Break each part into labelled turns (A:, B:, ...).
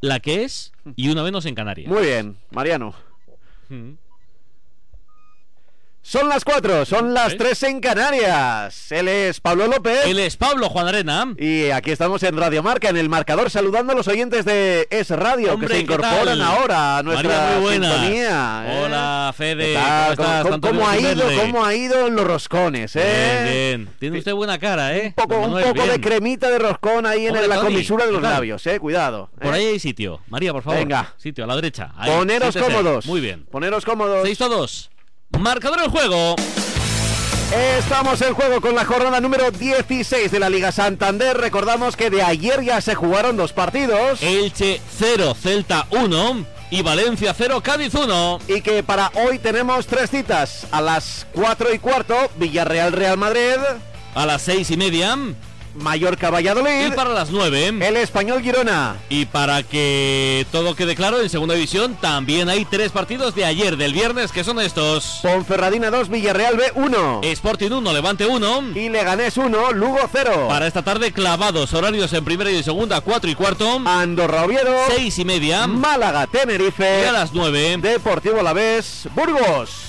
A: la que es y una menos en Canarias.
B: Muy bien, Mariano.
A: Mm.
B: Son las cuatro, son las tres en Canarias. Él es Pablo López.
A: Él es Pablo Juan Arena.
B: Y aquí estamos en Radio Marca, en el marcador, saludando a los oyentes de Es Radio
A: Hombre,
B: que se
A: ¿qué
B: incorporan ahora a nuestra sintonía. ¿eh?
A: Hola, Fede.
B: ¿Qué tal?
A: ¿Cómo estás?
B: ¿Cómo,
A: Antonio
B: cómo ha ido? ¿Cómo ha ido en los roscones? ¿eh?
A: Bien, bien. Tiene usted buena cara, ¿eh?
B: Un poco, un de cremita de roscón ahí en la
A: Tony,
B: comisura de
A: ¿qué
B: los labios, eh, cuidado.
A: Por
B: ¿eh?
A: ahí hay sitio. María, por favor.
B: Venga.
A: Sitio, a la derecha. Ahí.
B: Poneros cómodos.
A: Muy bien.
B: Poneros cómodos.
A: 6 a 2. Marcador el juego.
B: Estamos en juego con la jornada número 16 de la Liga Santander. Recordamos que de ayer ya se jugaron dos partidos.
A: Elche 0, Celta 1 y Valencia 0, Cádiz 1.
B: Y que para hoy tenemos tres citas. A las 4 y cuarto, Villarreal Real Madrid,
A: A las 6 y media.
B: Mallorca
A: Y
B: Valladolid,
A: para las 9.
B: el Español Girona.
A: Y para que todo quede claro, en segunda división también hay tres partidos de ayer, del viernes, que son estos.
B: Ponferradina 2, Villarreal B 1.
A: Sporting 1, Levante 1.
B: Y Leganés 1, Lugo 0.
A: Para esta tarde, clavados horarios en primera y en segunda, 4 y cuarto.
B: Andorra Oviedo,
A: 6 y media.
B: Málaga
A: Y
B: Tenerife,
A: a las 9.
B: Deportivo Alavés, Burgos.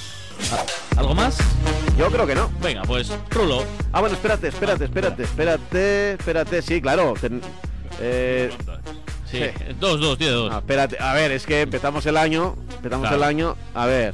A: ¿Algo más?
B: Yo creo que no.
A: Venga, pues, rulo.
B: Ah, bueno, espérate, espérate, espérate, espérate, espérate, sí, claro. ten- eh,
A: Sí,
B: Sí.
A: 2, 2, tiene 2.
B: ah, espérate, a ver, es que empezamos el año, empezamos
A: Claro.
B: el año, a ver.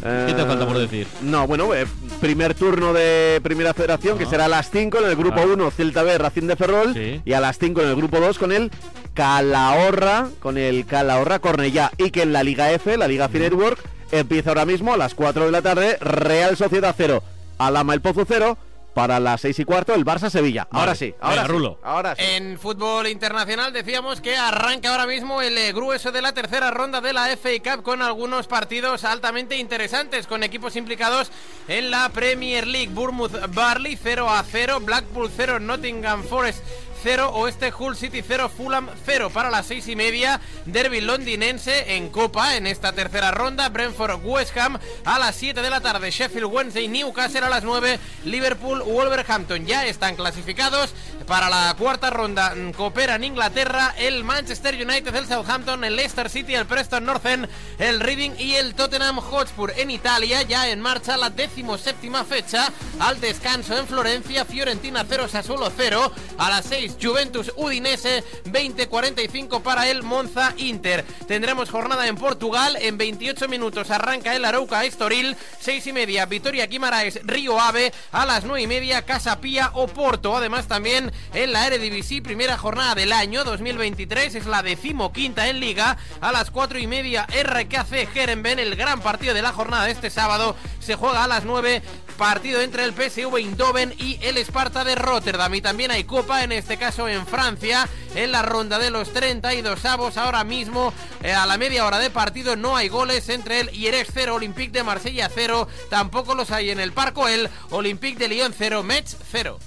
A: ¿Qué te
B: eh,
A: falta por decir?
B: No, bueno, eh, primer turno de Primera Federación, que será a las 5 en el grupo
A: Ah.
B: 1, Celta B, Racing de Ferrol,
A: Sí.
B: y a las 5 en el grupo 2 con el Calahorra, con el Calahorra Cornellá, y que en la Liga F, la Liga Network, empieza ahora mismo a las 4 de la tarde, Real Sociedad 0, Alama el Pozo 0, para las 6 y cuarto el Barça Sevilla. Ahora sí, ahora
A: Venga,
B: sí,
A: Rulo.
B: ahora sí.
C: En fútbol internacional decíamos que arranca ahora mismo el eh, grueso de la tercera ronda de la FA Cup con algunos partidos altamente interesantes con equipos implicados en la Premier League. Bournemouth Barley 0 a 0, Blackpool 0, Nottingham Forest 0, Oeste Hull City 0, Fulham 0 para las 6 y media, Derby londinense en Copa en esta tercera ronda, Brentford West Ham a las 7 de la tarde, Sheffield Wednesday Newcastle a las 9, Liverpool Wolverhampton ya están clasificados. Para la cuarta ronda, mm, cooperan Inglaterra, el Manchester United, el Southampton, el Leicester City, el Preston North End, el Reading y el Tottenham Hotspur. En Italia, ya en marcha la decimoséptima fecha, al descanso en Florencia, Fiorentina 0, Sassuolo 0, a las 6 Juventus Udinese, 20-45 para el Monza Inter. Tendremos jornada en Portugal, en 28 minutos arranca el Arauca Estoril, 6 y media Vitoria Guimaraes Río Ave, a las 9 y media Casa Pía o Porto. Además también en la Eredivisie, primera jornada del año 2023, es la decimoquinta en Liga, a las 4 y media RKC Gerenben, el gran partido de la jornada de este sábado, se juega a las 9 partido entre el PSV Eindhoven y el Sparta de Rotterdam. Y también hay Copa, en este caso en Francia, en la ronda de los 32 avos. Ahora mismo, eh, a la media hora de partido, no hay goles entre el Ierex 0, Olympique de Marsella 0. Tampoco los hay en el Parco El, Olympique de Lyon 0, Metz 0.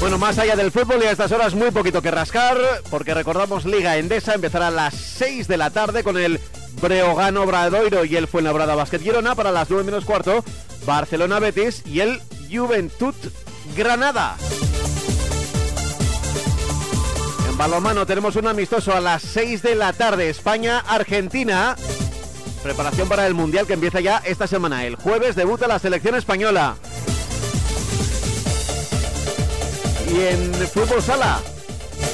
B: Bueno, más allá del fútbol y a estas horas muy poquito que rascar, porque recordamos Liga Endesa empezará a las 6 de la tarde con el Breogán Obradoiro y el Fuenlabrada Basket Girona para las 9 menos cuarto, Barcelona Betis y el Juventud Granada. En balonmano tenemos un amistoso a las 6 de la tarde, España-Argentina. Preparación para el Mundial que empieza ya esta semana. El jueves debuta la selección española. Y en fútbol sala.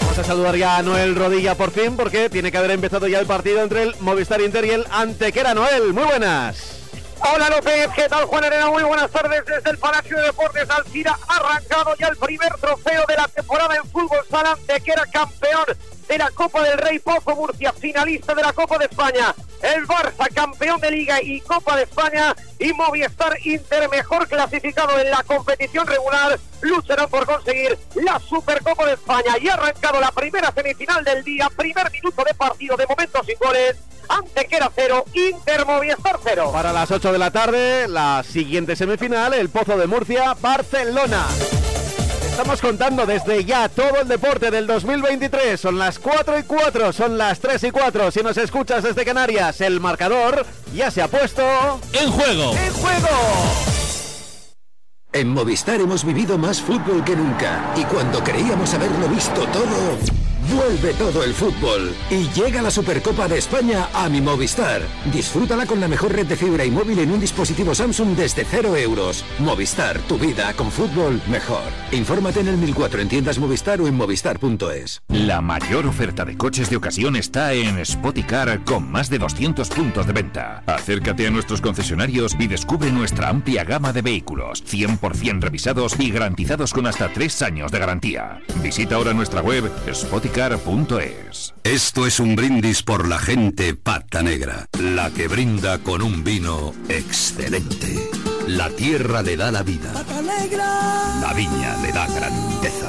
B: Vamos a saludar ya a Noel Rodilla por fin porque tiene que haber empezado ya el partido entre el Movistar Inter y el Antequera. Noel, muy buenas.
D: Hola López, ¿qué tal Juan Arena? Muy buenas tardes desde el Palacio de Deportes Alcira. Arrancado ya el primer trofeo de la temporada en fútbol sala que era campeón de la Copa del Rey Pozo Murcia, finalista de la Copa de España. El Barça, campeón de Liga y Copa de España. Y Movistar Inter, mejor clasificado en la competición regular, lucharán por conseguir la Supercopa de España. Y ha arrancado la primera semifinal del día, primer minuto de partido, de momento sin goles. Antequera 0, Inter Movistar 0.
B: Para las 8 de la tarde, la siguiente semifinal, el Pozo de Murcia, Barcelona. Estamos contando desde ya todo el deporte del 2023. Son las 4 y 4, son las 3 y 4. Si nos escuchas desde Canarias, el marcador ya se ha puesto
A: En juego.
B: en juego.
E: En Movistar hemos vivido más fútbol que nunca y cuando creíamos haberlo visto todo, Vuelve todo el fútbol y llega la Supercopa de España a mi Movistar. Disfrútala con la mejor red de fibra y móvil en un dispositivo Samsung desde 0 euros. Movistar, tu vida con fútbol mejor. Infórmate en el 1004 en tiendas Movistar o en movistar.es.
F: La mayor oferta de coches de ocasión está en Spoticar con más de 200 puntos de venta. Acércate a nuestros concesionarios y descubre nuestra amplia gama de vehículos, 100% revisados y garantizados con hasta 3 años de garantía. Visita ahora nuestra web
G: Esto es un brindis por la gente pata negra, la que brinda con un vino excelente. La tierra le da la vida. La viña le da grandeza.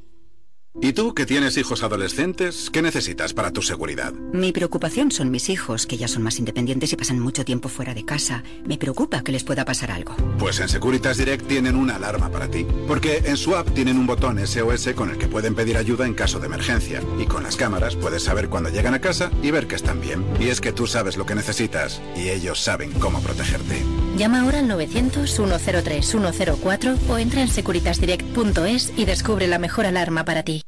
G: ¿Y tú que tienes hijos adolescentes, qué necesitas para tu seguridad?
H: Mi preocupación son mis hijos, que ya son más independientes y pasan mucho tiempo fuera de casa. Me preocupa que les pueda pasar algo.
G: Pues en Securitas Direct tienen una alarma para ti. Porque en su app tienen un botón SOS con el que pueden pedir ayuda en caso de emergencia. Y con las cámaras puedes saber cuando llegan a casa y ver que están bien. Y es que tú sabes lo que necesitas y ellos saben cómo protegerte.
I: Llama ahora al 900-103-104 o entra en securitasdirect.es y descubre la mejor alarma para ti.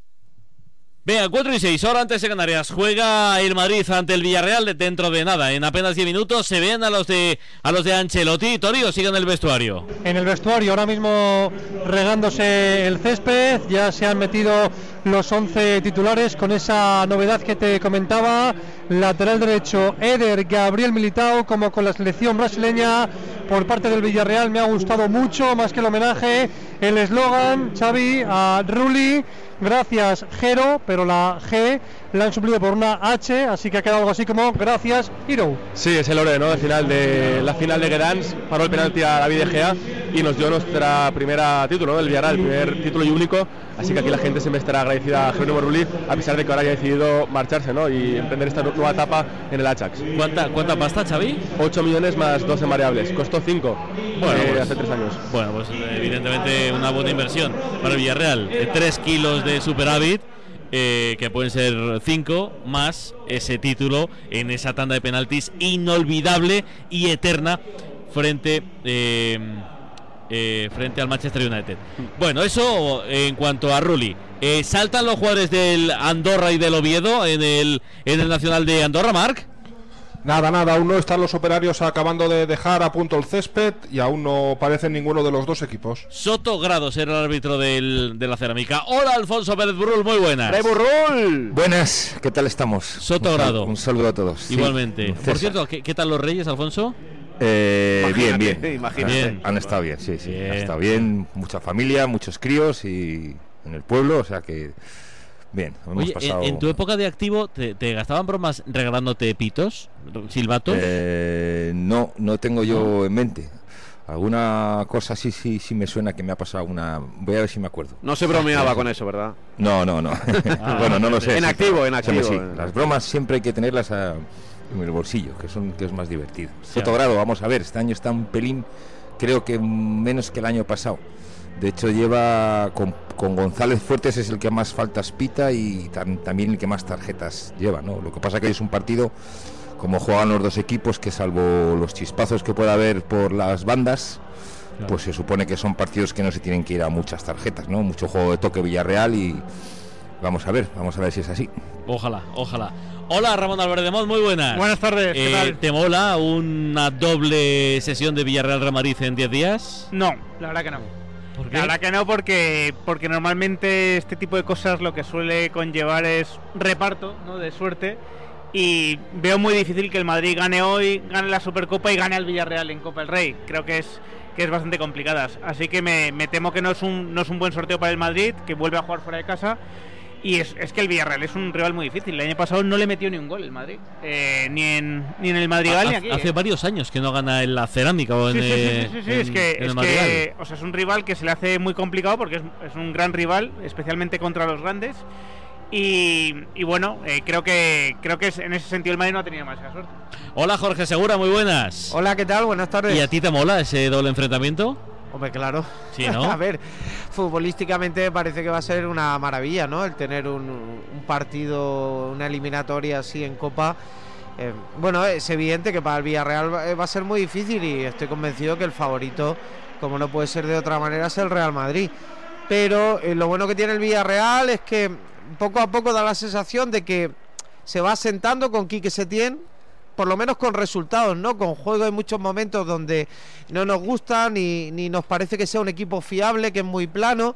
A: Venga, 4 y 6, ahora antes de Canarias. Juega el Madrid ante el Villarreal de dentro de nada. En apenas 10 minutos se ven a los de a los de Ancelotti. Torio, sigan el vestuario.
J: En el vestuario, ahora mismo regándose el césped. Ya se han metido los 11 titulares con esa novedad que te comentaba. Lateral derecho, Eder Gabriel Militao, como con la selección brasileña por parte del Villarreal. Me ha gustado mucho, más que el homenaje, el eslogan, Xavi, a Rulli. Gracias, Jero, pero la G la han suplido por una H, así que ha quedado algo así como gracias, Hero.
K: Sí, es el ore, ¿no? El final de la final de Gedans, paró el penalti a David De Gea y nos dio nuestra primera título, ¿no? El Villarreal, el primer título y único. Así que aquí la gente siempre estará agradecida a Jerónimo Rulli, a pesar de que ahora haya decidido marcharse, ¿no? Y emprender esta nueva etapa en el Ajax.
A: ¿Cuánta, cuánta pasta, Xavi?
K: 8 millones más 12 variables. Costó 5
A: bueno,
K: eh,
A: pues,
K: hace 3 años.
A: Bueno, pues evidentemente una buena inversión para el Villarreal. 3 kilos de superávit. Eh, que pueden ser 5 más ese título en esa tanda de penaltis inolvidable y eterna frente eh, eh, frente al Manchester United. Bueno, eso en cuanto a Rulli. Eh, ¿Saltan los jugadores del Andorra y del Oviedo en el, en el Nacional de Andorra, Marc?
L: Nada, nada, aún no están los operarios acabando de dejar a punto el césped y aún no parecen ninguno de los dos equipos.
A: Soto Grados era el árbitro del, de la cerámica. Hola, Alfonso Pérez Burrul, muy buenas.
B: Burrul!
M: Buenas, ¿qué tal estamos?
A: Soto
M: un,
A: Grado.
M: Un saludo a todos.
A: Igualmente.
M: Sí,
A: Por cierto, ¿qué, ¿qué, tal los Reyes, Alfonso?
M: Eh, bien, bien.
B: Imagínate.
M: Han, han, estado bien, sí, sí. Bien. Han estado bien, mucha familia, muchos críos y en el pueblo, o sea que Bien, hemos
A: Oye,
M: pasado...
A: en, en, tu época de activo, ¿te, te gastaban bromas regalándote pitos, silbatos?
M: Eh, no, no tengo yo en mente. Alguna cosa sí, sí, sí me suena que me ha pasado una. Voy a ver si me acuerdo.
B: No se bromeaba con eso, ¿verdad?
M: No, no, no. Ah, bueno, no lo sé.
B: En activo, en activo.
M: Sí, Las bromas siempre hay que tenerlas a, en el bolsillo, que son que es más divertido. Fotogrado, vamos a ver, este año está un pelín, creo que menos que el año pasado. De hecho, lleva con, con, González Fuertes es el que más faltas pita y tam, también el que más tarjetas lleva. ¿no? Lo que pasa que es un partido, como juegan los dos equipos, que salvo los chispazos que pueda haber por las bandas, claro. pues se supone que son partidos que no se tienen que ir a muchas tarjetas, ¿no? Mucho juego de toque Villarreal y vamos a ver, vamos a ver si es así.
A: Ojalá, ojalá. Hola Ramón Álvarez de Mod, muy buenas.
J: Buenas tardes. ¿qué
A: Eh,
J: tal?
A: ¿Te mola una doble sesión de Villarreal Ramariz en 10 días?
N: No, la verdad que no.
A: ¿Por qué?
N: La verdad que no, porque, porque normalmente este tipo de cosas lo que suele conllevar es reparto ¿no? de suerte. Y veo muy difícil que el Madrid gane hoy, gane la Supercopa y gane al Villarreal en Copa del Rey. Creo que es, que es bastante complicadas. Así que me, me temo que no es, un, no es un buen sorteo para el Madrid, que vuelve a jugar fuera de casa. Y es, es, que el Villarreal es un rival muy difícil. El año pasado no le metió ni un gol el Madrid. Eh, ni, en, ni en el Madrigal
A: Ha-
N: ni aquí.
A: Hace
N: eh.
A: varios años que no gana en la cerámica o en,
N: Sí, sí, sí, sí, sí, sí,
A: en-
N: es que,
A: en el
N: es,
A: Madrigal.
N: que o sea, es un rival que se le hace muy complicado porque es, es un gran rival, especialmente contra los grandes. Y, y bueno, eh, creo que creo que es- en ese sentido el Madrid no ha tenido más suerte.
A: Hola Jorge Segura, muy buenas.
O: Hola, ¿qué tal? Buenas tardes.
A: ¿Y a ti te mola ese doble enfrentamiento?
O: Hombre, claro.
A: Sí, ¿no?
O: a ver, futbolísticamente parece que va a ser una maravilla, ¿no? El tener un, un partido, una eliminatoria así en Copa. Eh, bueno, es evidente que para el Villarreal va, eh, va a ser muy difícil y estoy convencido que el favorito, como no puede ser de otra manera, es el Real Madrid. Pero eh, lo bueno que tiene el Villarreal es que poco a poco da la sensación de que se va asentando con Quique Setién, por lo menos con resultados, ¿no? Con juego hay muchos momentos donde no nos gusta ni, ni nos parece que sea un equipo fiable, que es muy plano,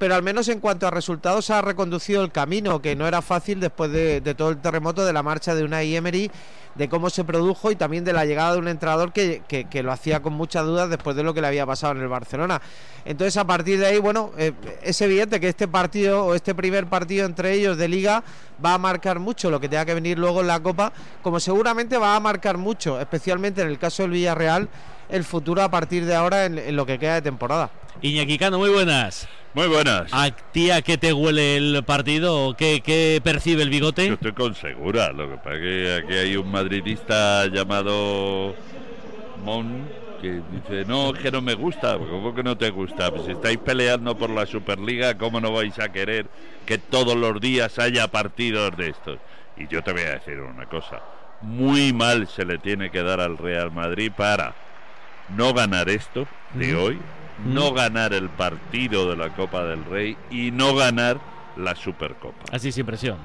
O: pero al menos en cuanto a resultados ha reconducido el camino, que no era fácil después de, todo el terremoto de la marcha de Unai Emery, de cómo se produjo y también de la llegada de un entrenador que, que- que lo hacía con muchas dudas después de lo que le había pasado en el Barcelona. Entonces a partir de ahí, bueno, eh, es evidente que este partido o este primer partido entre ellos de liga va a marcar mucho lo que tenga que venir luego en la Copa, como seguramente va a marcar mucho, especialmente en el caso del Villarreal, el futuro a partir de ahora en, en lo que queda de temporada.
A: Iñaki Cano, muy buenas.
P: Muy buenas.
A: ¿A ti a qué te huele el partido? ¿Qué, qué percibe el bigote?
P: Yo estoy con segura. Lo que pasa es que aquí hay un madridista llamado Mon que dice, no, es que no me gusta. ¿Cómo que no te gusta? Pues si estáis peleando por la Superliga, ¿cómo no vais a querer que todos los días haya partidos de estos? Y yo te voy a decir una cosa. Muy mal se le tiene que dar al Real Madrid para no ganar esto de hoy, no ganar el partido de la Copa del Rey y no ganar la Supercopa.
A: Así sin presión.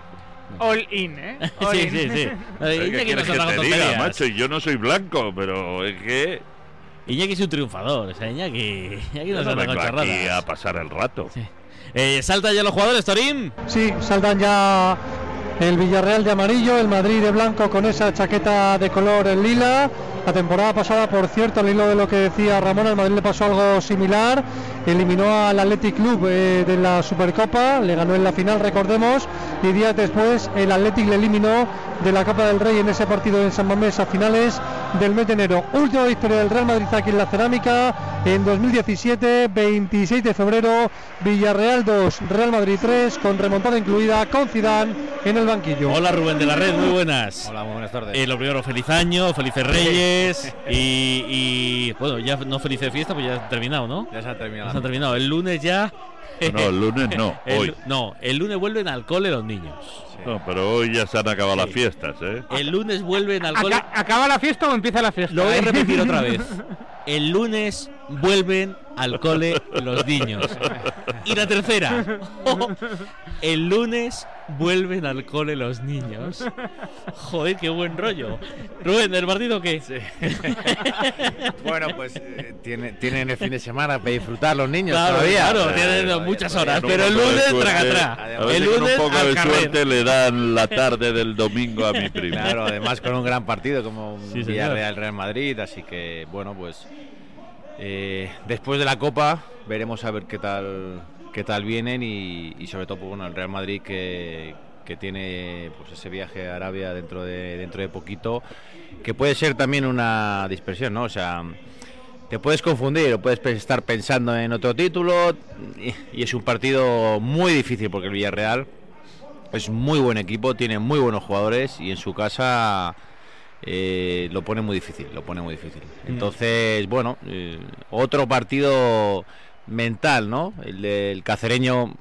N: All in, ¿eh? All
A: Sí,
N: in.
A: sí, sí.
P: ¿Qué
A: Iñaki no
P: quieres
A: se
P: que te diga, macho? Y yo no soy blanco, pero es que
A: Iñaki es un triunfador, o sea, Iñaki, Iñaki no
P: no vengo aquí a pasar el rato.
A: Eh, ¿Saltan ya los jugadores, Torín?
J: Sí, saltan ya el Villarreal de amarillo, el Madrid de blanco con esa chaqueta de color en lila. La temporada pasada, por cierto, al hilo de lo que decía Ramón, al Madrid le pasó algo similar. Eliminó al Athletic Club eh, de la Supercopa, le ganó en la final, recordemos, y días después el Athletic le eliminó de la Copa del Rey en ese partido en San Mamés a finales del mes de enero. Última victoria del Real Madrid aquí en la Cerámica en 2017, 26 de febrero, Villarreal 2, Real Madrid 3, con remontada incluida con Zidane en el banquillo.
A: Hola Rubén de la Red, muy buenas.
Q: Hola, muy buenas tardes.
A: Eh, lo primero, feliz año, felices Reyes y, y, bueno, ya no felices fiesta, pues ya ha terminado, ¿no?
Q: Ya se ha terminado.
A: Ha terminado. El lunes ya.
P: No, el lunes no,
A: El-
P: hoy.
A: No, el lunes vuelven al cole los niños.
P: No, pero hoy ya se han acabado las fiestas, ¿eh?
A: El lunes vuelven al cole.
N: Aca- ¿Acaba la fiesta o empieza la fiesta?
A: Lo voy a repetir otra vez. El lunes vuelven al cole los niños. Y la tercera. El lunes vuelven al cole los niños. Joder, qué buen rollo. Rubén, ¿del partido qué?
Q: Bueno, pues eh, tiene- tienen el fin de semana para disfrutar los niños
A: Claro,
Q: todavía.
A: claro, tienen muchas horas, pero el lunes traga atrás. El
P: si con
A: lunes
P: un poco de
A: carrer.
P: suerte le dan la tarde del domingo a mi primo.
Q: Claro, además con un gran partido como un
P: Sí.
Q: Villarreal Real Madrid, así que bueno, pues eh, después de la Copa veremos a ver qué tal qué tal vienen y, y sobre todo pues, bueno el Real Madrid que, que tiene pues ese viaje a Arabia dentro de dentro de poquito que puede ser también una dispersión, ¿no? O sea, te puedes confundir o puedes estar pensando en otro título y, y es un partido muy difícil porque el Villarreal es muy buen equipo, tiene muy buenos jugadores y en su casa eh, lo pone muy difícil, lo pone muy difícil. Entonces, bueno, eh, otro partido mental, ¿no? El del cacereño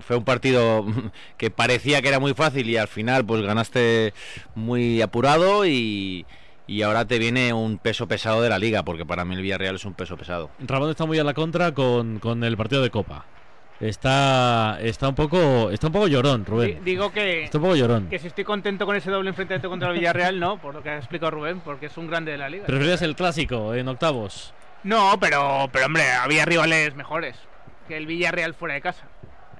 Q: fue un partido que parecía que era muy fácil y al final pues ganaste muy apurado y, y ahora te viene un peso pesado de la liga, porque para mí el Villarreal es un peso pesado.
A: Ramón está muy a la contra con, con el partido de Copa. Está, está un poco está un poco llorón, Rubén.
N: Digo que,
A: Está un poco llorón.
N: que si estoy contento con ese doble enfrentamiento contra el Villarreal, no, por lo que ha explicado Rubén, porque es un grande de la liga.
A: ¿Prefieres el clásico en octavos?
N: No, pero, pero hombre, había rivales mejores que el Villarreal fuera de casa.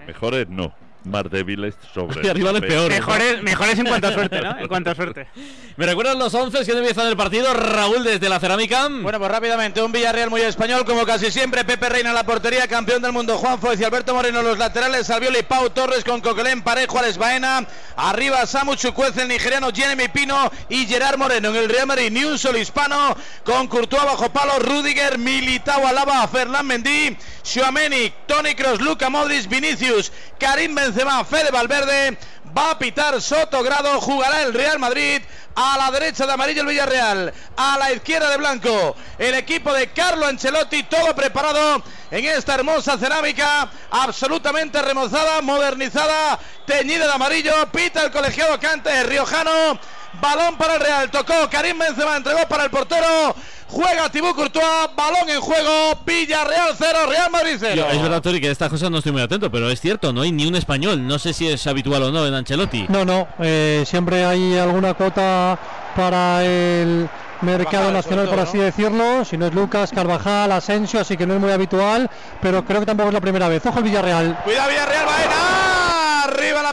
P: Mejores no, más débiles sobre.
A: Y rivales peores.
N: Mejores, mejores en cuanto a suerte, ¿no? En cuanto a suerte.
A: ¿Me recuerdan los 11 que empiezan el partido? Raúl desde la cerámica.
R: Bueno, pues rápidamente, un Villarreal muy español, como casi siempre. Pepe Reina en la portería, campeón del mundo Juan Foyz y Alberto Moreno en los laterales. Albioli, Pau Torres con Coquelén, Parejo, Alex Baena. Arriba Samu Chukwueze, el nigeriano Jeremy Pino y Gerard Moreno. En el Real Madrid, ni un solo hispano. Con Courtois bajo palo, Rudiger, Militao, Alaba, Fernán Mendy, Xuameni, Tony Kroos, Luca Modric, Vinicius, Karim Benzema. Benzema, Fede Valverde, va a pitar Sotogrado, jugará el Real Madrid a la derecha de amarillo el Villarreal, a la izquierda de blanco el equipo de Carlo Ancelotti, todo preparado en esta hermosa cerámica, absolutamente remozada, modernizada, teñida de amarillo, pita el colegiado Cante Riojano, balón para el Real, tocó Karim Benzema, entregó para el portero, juega Thibaut Courtois, balón en juego, Villarreal 0, Real Madrid 0.
A: Yo, es verdad, Tori, que de estas cosas no estoy muy atento, pero es cierto, no hay ni un español. No sé si es habitual o no en Ancelotti.
J: No, no, eh, siempre hay alguna cuota para el mercado nacional, por así decirlo. Si no es Lucas, Carvajal, Asensio, así que no es muy habitual, pero creo que tampoco es la primera vez. Ojo el Villarreal.
R: Cuidado Villarreal, Baena.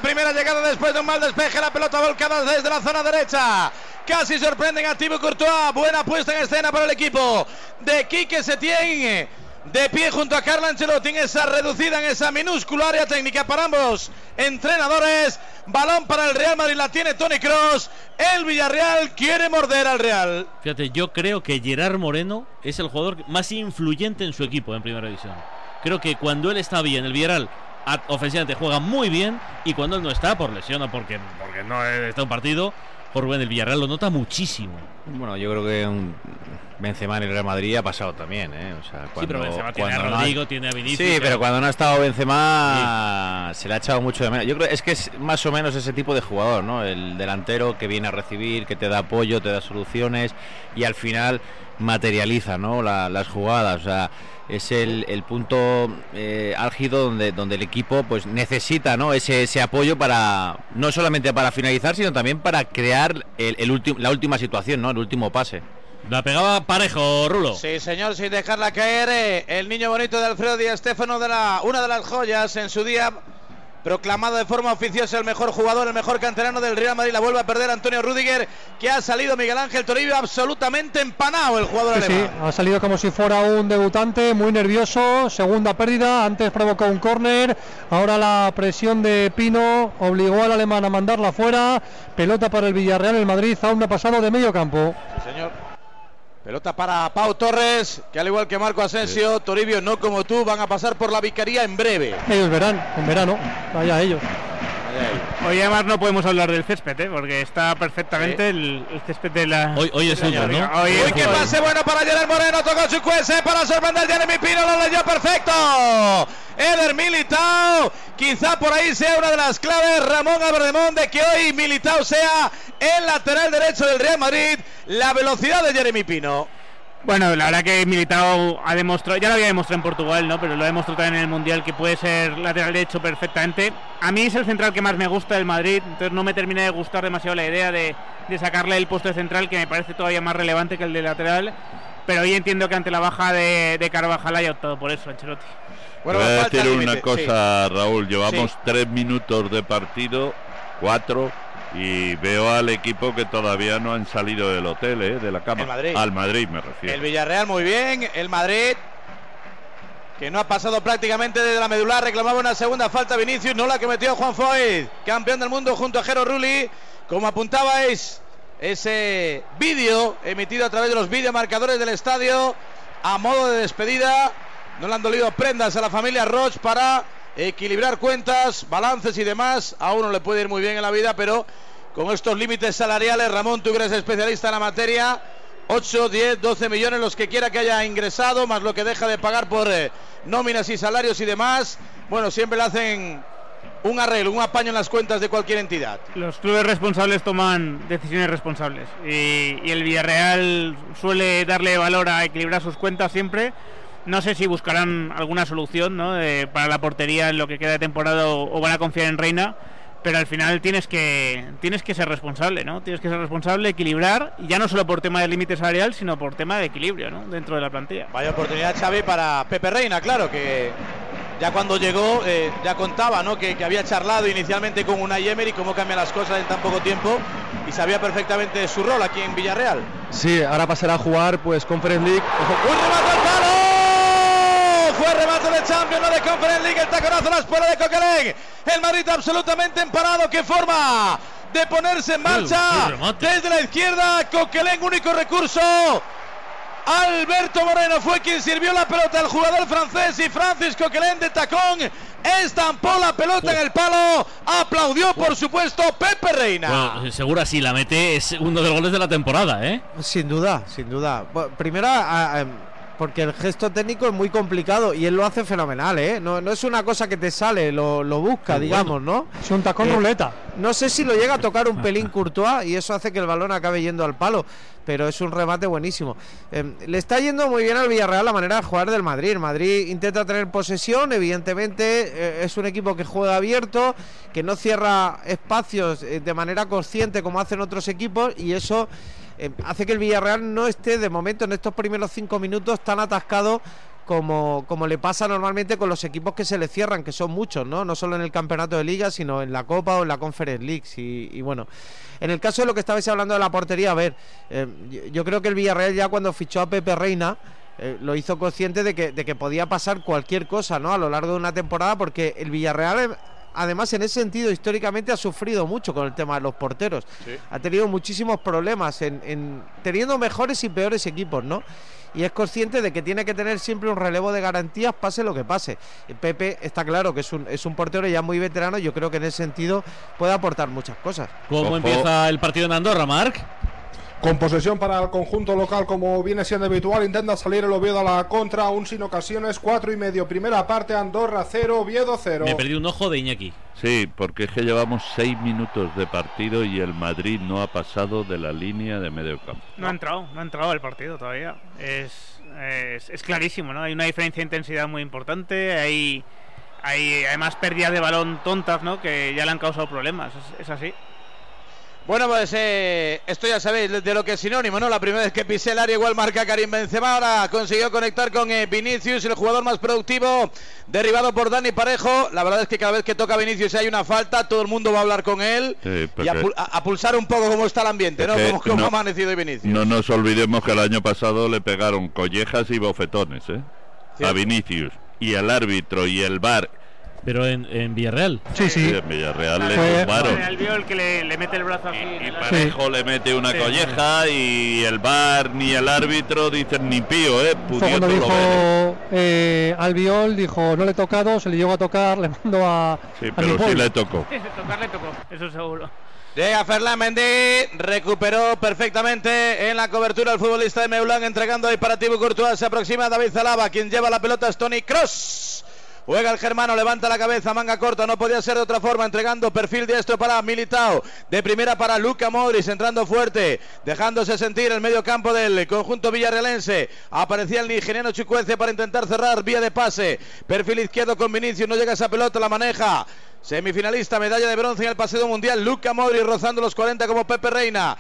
R: Primera llegada después de un mal despeje, la pelota volcada desde la zona derecha. Casi sorprenden a Thibaut Courtois. Buena puesta en escena para el equipo de Quique Setién. De pie junto a Carlo Ancelotti en esa reducida, en esa minúscula área técnica para ambos entrenadores. Balón para el Real Madrid, la tiene Tony Cross. El Villarreal quiere morder al Real.
A: Fíjate, yo creo que Gerard Moreno es el jugador más influyente en su equipo en primera división. Creo que cuando él está bien, el Villarreal ofensivamente juega muy bien y cuando él no está, por lesión o porque, porque no está un partido, por Rubén, el Villarreal lo nota muchísimo.
Q: Bueno, yo creo que un Benzema en el Real Madrid ha pasado también, ¿eh? O sea, cuando,
A: pero Benzema tiene a
Q: cuando no ha-
A: Rodrigo, tiene a Vinicius,
Q: Sí, pero cuando no ha estado Benzema se le ha echado mucho de menos. Yo creo es que es más o menos ese tipo de jugador, ¿no? El delantero que viene a recibir, que te da apoyo, te da soluciones y al final materializa, ¿no? La- las jugadas, o sea, es el, el punto eh, álgido donde, donde el equipo pues necesita, ¿no? Ese, ese apoyo para no solamente para finalizar, sino también para crear el, el último la última situación, ¿no? El último pase.
A: La pegaba parejo, Rulo.
R: Sí, señor, sin dejarla caer. eh, el niño bonito de Alfredo Di Stéfano, de la, una de las joyas en su día. Proclamado de forma oficiosa el mejor jugador, el mejor canterano del Real Madrid. La vuelve a perder Antonio Rudiger, que ha salido Miguel Ángel Toribio absolutamente empanado el jugador
J: Sí, sí,
R: alemán.
J: ha salido como si fuera un debutante, muy nervioso. Segunda pérdida, antes provocó un córner. Ahora la presión de Pino obligó al alemán a mandarla fuera. Pelota para el Villarreal, el Madrid aún no ha pasado de medio campo.
R: Sí, señor. Pelota para Pau Torres, que al igual que Marco Asensio, Toribio no como tú, van a pasar por la vicaría en breve.
J: Ellos verán, en verano. Vaya ellos.
N: Hoy además no podemos hablar del césped, ¿eh? porque está perfectamente el, el césped de la.
A: Hoy, hoy es fútbol, ¿no?
N: Hoy
R: qué
N: fútbol.
R: pase bueno para Gerard Moreno, tocó su cuese para sorprender Jeremy Pino, lo leyó perfecto. Eder Militao, quizá por ahí sea una de las claves, Ramón Aberdemón, de que hoy Militao sea el lateral derecho del Real Madrid, la velocidad de Jeremy Pino.
N: Bueno, la verdad que Militao ha demostrado, ya lo había demostrado en Portugal, ¿no? Pero lo ha demostrado también en el Mundial que puede ser lateral derecho perfectamente. A mí es el central que más me gusta del Madrid, entonces no me termina de gustar demasiado la idea de, de sacarle el puesto de central, que me parece todavía más relevante que el de lateral. Pero hoy entiendo que ante la baja de, de Carvajal haya optado por eso, Ancelotti.
P: Te voy a decir una cosa, Raúl. Llevamos
R: Sí.
P: tres minutos de partido, cuatro, y veo al equipo que todavía no han salido del hotel, ¿eh? de la cama.
R: Madrid.
P: Al Madrid me refiero.
R: El Villarreal muy bien, el Madrid que no ha pasado prácticamente desde la medular, reclamaba una segunda falta Vinicius, no la que metió Juan Foyt, campeón del mundo junto a Jero Rulli, como apuntabais, ese vídeo emitido a través de los videomarcadores del estadio a modo de despedida, no le han dolido prendas a la familia Roch para equilibrar cuentas, balances y demás, a uno le puede ir muy bien en la vida, pero con estos límites salariales, Ramón, tú eres especialista en la materia, 8, 10, 12 millones los que quiera que haya ingresado, más lo que deja de pagar por eh, nóminas y salarios y demás. Bueno, siempre le hacen un arreglo, un apaño en las cuentas de cualquier entidad.
N: Los clubes responsables toman decisiones responsables y, y el Villarreal suele darle valor a equilibrar sus cuentas siempre. No sé si buscarán alguna solución ¿no? de- para la portería en lo que queda de temporada o, o van a confiar en Reina, pero al final tienes que tienes que ser responsable, ¿no? Tienes que ser responsable, equilibrar, y ya no solo por tema del límite salarial, sino por tema de equilibrio ¿no? dentro de la plantilla.
R: Vaya oportunidad, Xavi, para Pepe Reina, claro, que ya cuando llegó eh, ya contaba ¿no? que, que había charlado inicialmente con Unai Emery, cómo cambian las cosas en tan poco tiempo, y sabía perfectamente su rol aquí en Villarreal.
K: Sí, ahora pasará a jugar pues Conference League.
R: ¡Un remate al palo! Fue remate de Champions, no de Conference League, el taconazo a la espalda de Coquelin. El Madrid absolutamente emparado, qué forma de ponerse en marcha desde la izquierda. Coquelin, único recurso. Alberto Moreno fue quien sirvió la pelota al jugador francés y Francisco Coquelin de tacón estampó la pelota en el palo. Aplaudió, por supuesto, Pepe Reina.
A: Bueno, segura si la mete es uno de los goles de la temporada, ¿eh?
O: Sin duda, sin duda. Primero, a- a- porque el gesto técnico es muy complicado y él lo hace fenomenal, ¿eh? No, no es una cosa que te sale, lo, lo busca,
J: Qué
O: digamos, ¿no?
J: Es un tacón
O: Eh,
J: ruleta.
O: No sé si lo llega a tocar un pelín Courtois y eso hace que el balón acabe yendo al palo, pero es un remate buenísimo. Eh, le está yendo muy bien al Villarreal la manera de jugar del Madrid. Madrid intenta tener posesión, evidentemente eh, es un equipo que juega abierto, que no cierra espacios eh, de manera consciente como hacen otros equipos y eso eh, hace que el Villarreal no esté de momento en estos primeros cinco minutos tan atascado como, como le pasa normalmente con los equipos que se le cierran, que son muchos, ¿no? No solo en el campeonato de liga, sino en la Copa o en la Conference League. Y, bueno, en el caso de lo que estabais hablando de la portería, a ver, eh, yo, yo creo que el Villarreal ya cuando fichó a Pepe Reina, eh, lo hizo consciente de que, de que podía pasar cualquier cosa, ¿no? A lo largo de una temporada, porque el Villarreal... Además, en ese sentido, históricamente ha sufrido mucho con el tema de los porteros. Ha tenido muchísimos problemas en, en- teniendo mejores y peores equipos, ¿no? y es consciente de que tiene que tener siempre un relevo de garantías, pase lo que pase. Pepe está claro que es un, es un portero ya muy veterano, yo creo que en ese sentido puede aportar muchas cosas.
A: ¿Cómo empieza el partido en Andorra, Marc?
L: Con posesión para el conjunto local, como viene siendo habitual, intenta salir el Oviedo a la contra, aún sin ocasiones, cuatro y medio. Primera parte, Andorra 0, Oviedo 0.
A: Me perdí un ojo de Iñaki.
P: Sí, porque es que llevamos seis minutos de partido y el Madrid no ha pasado de la línea de medio campo.
N: No ha entrado, no ha entrado el partido todavía. Es, es, es clarísimo, ¿no? Hay una diferencia de intensidad muy importante, hay, hay además pérdidas de balón tontas, ¿no? Que ya le han causado problemas, es, es así.
R: Bueno, pues eh, esto ya sabéis de lo que es sinónimo, ¿no? La primera vez que pisé el área igual marca Karim Benzema, ahora consiguió conectar con eh, Vinicius, el jugador más productivo, derribado por Dani Parejo. La verdad es que cada vez que toca Vinicius y hay una falta, todo el mundo va a hablar con él
P: Sí,
R: y a, a- pulsar un poco cómo está el ambiente, ¿no? Cómo, cómo
P: no-
R: ha amanecido Vinicius.
P: No nos olvidemos que el año pasado le pegaron collejas y bofetones, ¿eh? A. Vinicius. Y el árbitro y el bar.
A: Pero en, en Villarreal.
J: Sí, sí.
P: En Villarreal le
J: Fue-
P: tumbaron.
N: El el que le, le mete el brazo así. en el-
P: Parejo le mete una
N: Sí.
P: colleja y el bar ni el árbitro dicen ni pío, ¿eh?
J: Cuando
P: lo ver.
J: dijo eh, Albiol, dijo no le he tocado, se le llegó a tocar, le mando a.
P: Sí,
J: a
P: pero sí le tocó.
N: Tocarle tocó, eso seguro.
R: Llega Ferland Mendy, recuperó perfectamente en la cobertura el futbolista de Meulán, entregando ahí para Thibaut Courtois, se aproxima David Zalaba, quien lleva la pelota es Tony Cross. Juega el germano, levanta la cabeza, manga corta, no podía ser de otra forma, entregando perfil diestro para Militao, de primera para Luca Modric, entrando fuerte, dejándose sentir el medio campo del conjunto villarrealense. Aparecía el nigeriano Chucuence para intentar cerrar vía de pase, perfil izquierdo con Vinicius, no llega esa pelota, la maneja. Semifinalista, medalla de bronce en el paseo mundial, Luca Modric rozando los 40 como Pepe Reina.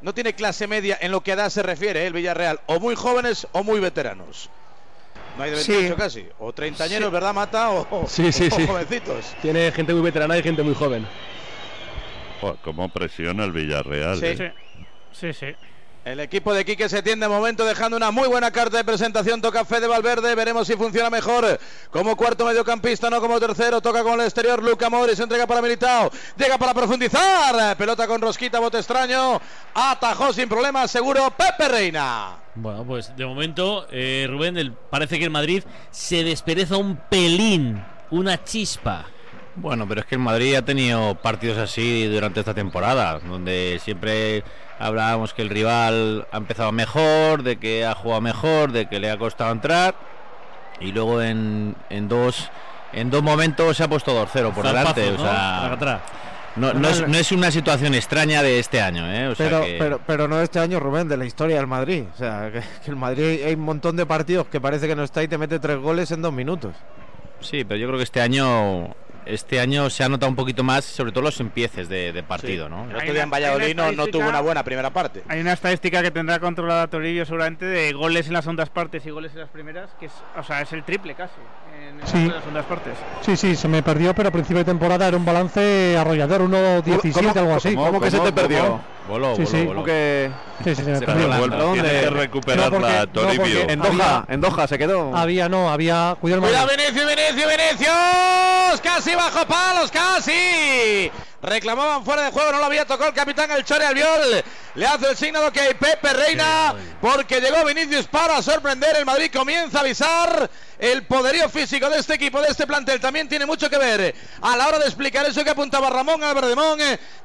R: No tiene clase media en lo que a edad se refiere ¿eh? el Villarreal, o muy jóvenes o muy veteranos. No hay de
K: Sí.
R: 28 casi, o treintañeros,
K: Sí.
R: ¿verdad, Mata? O, o-
K: Sí, sí,
R: o
K: sí.
R: jovencitos.
K: Tiene gente muy veterana y gente muy joven.
P: Joder, cómo presiona el Villarreal.
R: Sí.
P: ¿eh?
N: Sí, sí.
R: El equipo de Quique se tiende de momento dejando una muy buena carta de presentación. Toca Fede Valverde, veremos si funciona mejor como cuarto mediocampista, no como tercero. Toca con el exterior Luca Modric, se entrega para Militao, llega para profundizar. Pelota con rosquita, bote extraño. Atajó sin problemas, seguro Pepe Reina.
A: Bueno, pues de momento, eh, Rubén, el- parece que el Madrid se despereza un pelín, una chispa.
Q: Bueno, pero es que el Madrid ha tenido partidos así durante esta temporada, donde siempre hablábamos que el rival ha empezado mejor, de que ha jugado mejor, de que le ha costado entrar, y luego en, en dos en dos momentos se ha puesto 2-0 por
A: Zarpazo,
Q: delante.
A: ¿no?
Q: O sea,
A: Atrás.
Q: no, no es, no es una situación extraña de este año, ¿eh? O sea
O: Pero,
Q: que-
O: pero, pero no este año, Rubén, de la historia del Madrid. O sea, que, que el Madrid hay un montón de partidos que parece que no está y te mete tres goles en dos minutos.
Q: Sí, pero yo creo que este año este año se ha notado un poquito más, sobre todo los empieces de, de partido, ¿no?
R: El otro día en Valladolid no, no tuvo una buena primera parte.
N: Hay una estadística que tendrá controlada Toribio seguramente de goles en las segundas partes y goles en las primeras, que es, o sea, es el triple casi en
J: Sí.
N: las segundas partes.
J: Sí, sí, se me perdió, pero a principio de temporada era un balance arrollador, 1.17, algo así.
B: ¿Cómo que se te perdió?
Q: Voló,
J: Sí,
Q: voló,
J: sí.
Q: voló.
B: ¿Cómo que
J: Sí, sí, se me
P: Se
J: perdió.
P: Tiene que
J: No,
P: recuperarla,
J: porque- no,
P: Toribio.
B: En Doha,
J: Había-
B: en Doha se quedó.
J: Había, no, había. Cuidado el
R: Cuidado Vinicius, Vinicius. Casi bajo palos, casi. Reclamaban fuera de juego, no lo había tocado el capitán el Chore Albiol. Le hace el signo de ok Pepe Reina porque llegó Vinicius para sorprender. El Madrid comienza a avisar. El poderío físico de este equipo, de este plantel, también tiene mucho que ver a la hora de explicar eso que apuntaba Ramón Alberdemón.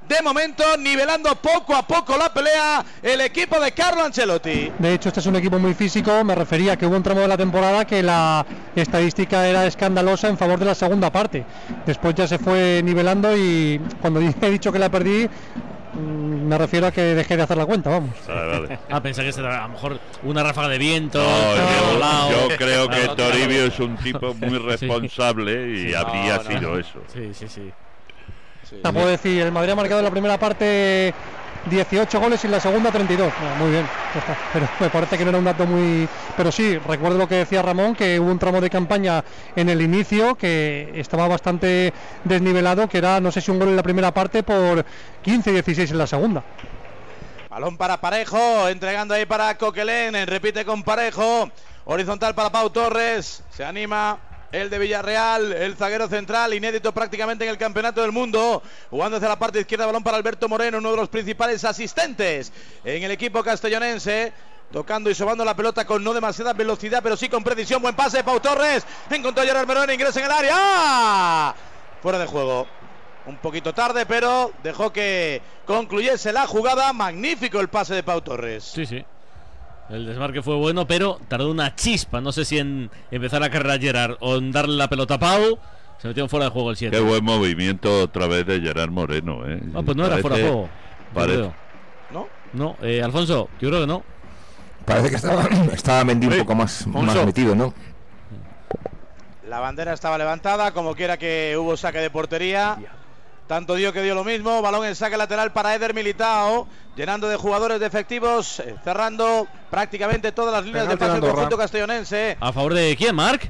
R: De momento, nivelando poco a poco la pelea el equipo de Carlo Ancelotti.
J: De hecho, este es un equipo muy físico. Me refería a que hubo un tramo de la temporada que la estadística era escandalosa en favor de la segunda parte. Después ya se fue nivelando y cuando he dicho que la perdí, me refiero a que dejé de hacer la cuenta, vamos.
A: Ah, pensé que será a lo mejor una ráfaga de viento.
P: No, yo, creo que Toribio es un tipo muy responsable y
A: Sí.
P: habría
A: No, no.
P: sido eso.
A: Sí, sí, sí.
J: Te puedo decir, el Madrid ha marcado en la primera parte 18 goles y en la segunda 32. Bueno, muy bien, ya está. Pero me parece que no era un dato muy. Pero sí, recuerdo lo que decía Ramón, que hubo un tramo de campaña en el inicio que estaba bastante desnivelado, que era, no sé si un gol en la primera parte por 15-16 en la segunda.
R: Balón para Parejo, entregando ahí para Coquelén, repite con Parejo, horizontal para Pau Torres, se anima el de Villarreal, el zaguero central, inédito prácticamente en el Campeonato del Mundo, jugando hacia la parte izquierda, balón para Alberto Moreno, uno de los principales asistentes en el equipo castellonense. Tocando y sobando la pelota con no demasiada velocidad, pero sí con precisión. Buen pase, Pau Torres. Encontró a Gerard Moreno, ingresa en el área. Fuera de juego. Un poquito tarde, pero dejó que concluyese la jugada. Magnífico el pase de Pau Torres.
A: Sí, sí. El desmarque fue bueno, pero tardó una chispa. No sé si en empezar la carrera Gerard o en darle la pelota a Pau. Se metió fuera de juego el 7.
P: Qué buen movimiento otra vez de Gerard Moreno, ¿eh?
A: Ah, pues no era fuera de juego.
P: parece-.
R: ¿No?
A: No, eh, Alfonso, yo creo que no.
M: Parece que estaba, estaba Mendy un poco más, más metido, ¿no?
R: La bandera estaba levantada, como quiera que hubo saque de portería. Tanto dio que dio lo mismo. Balón en saque lateral para Eder Militao. Llenando de jugadores de efectivos. eh, cerrando prácticamente todas las líneas de pase del conjunto castellonense.
A: ¿A favor de quién, Marc?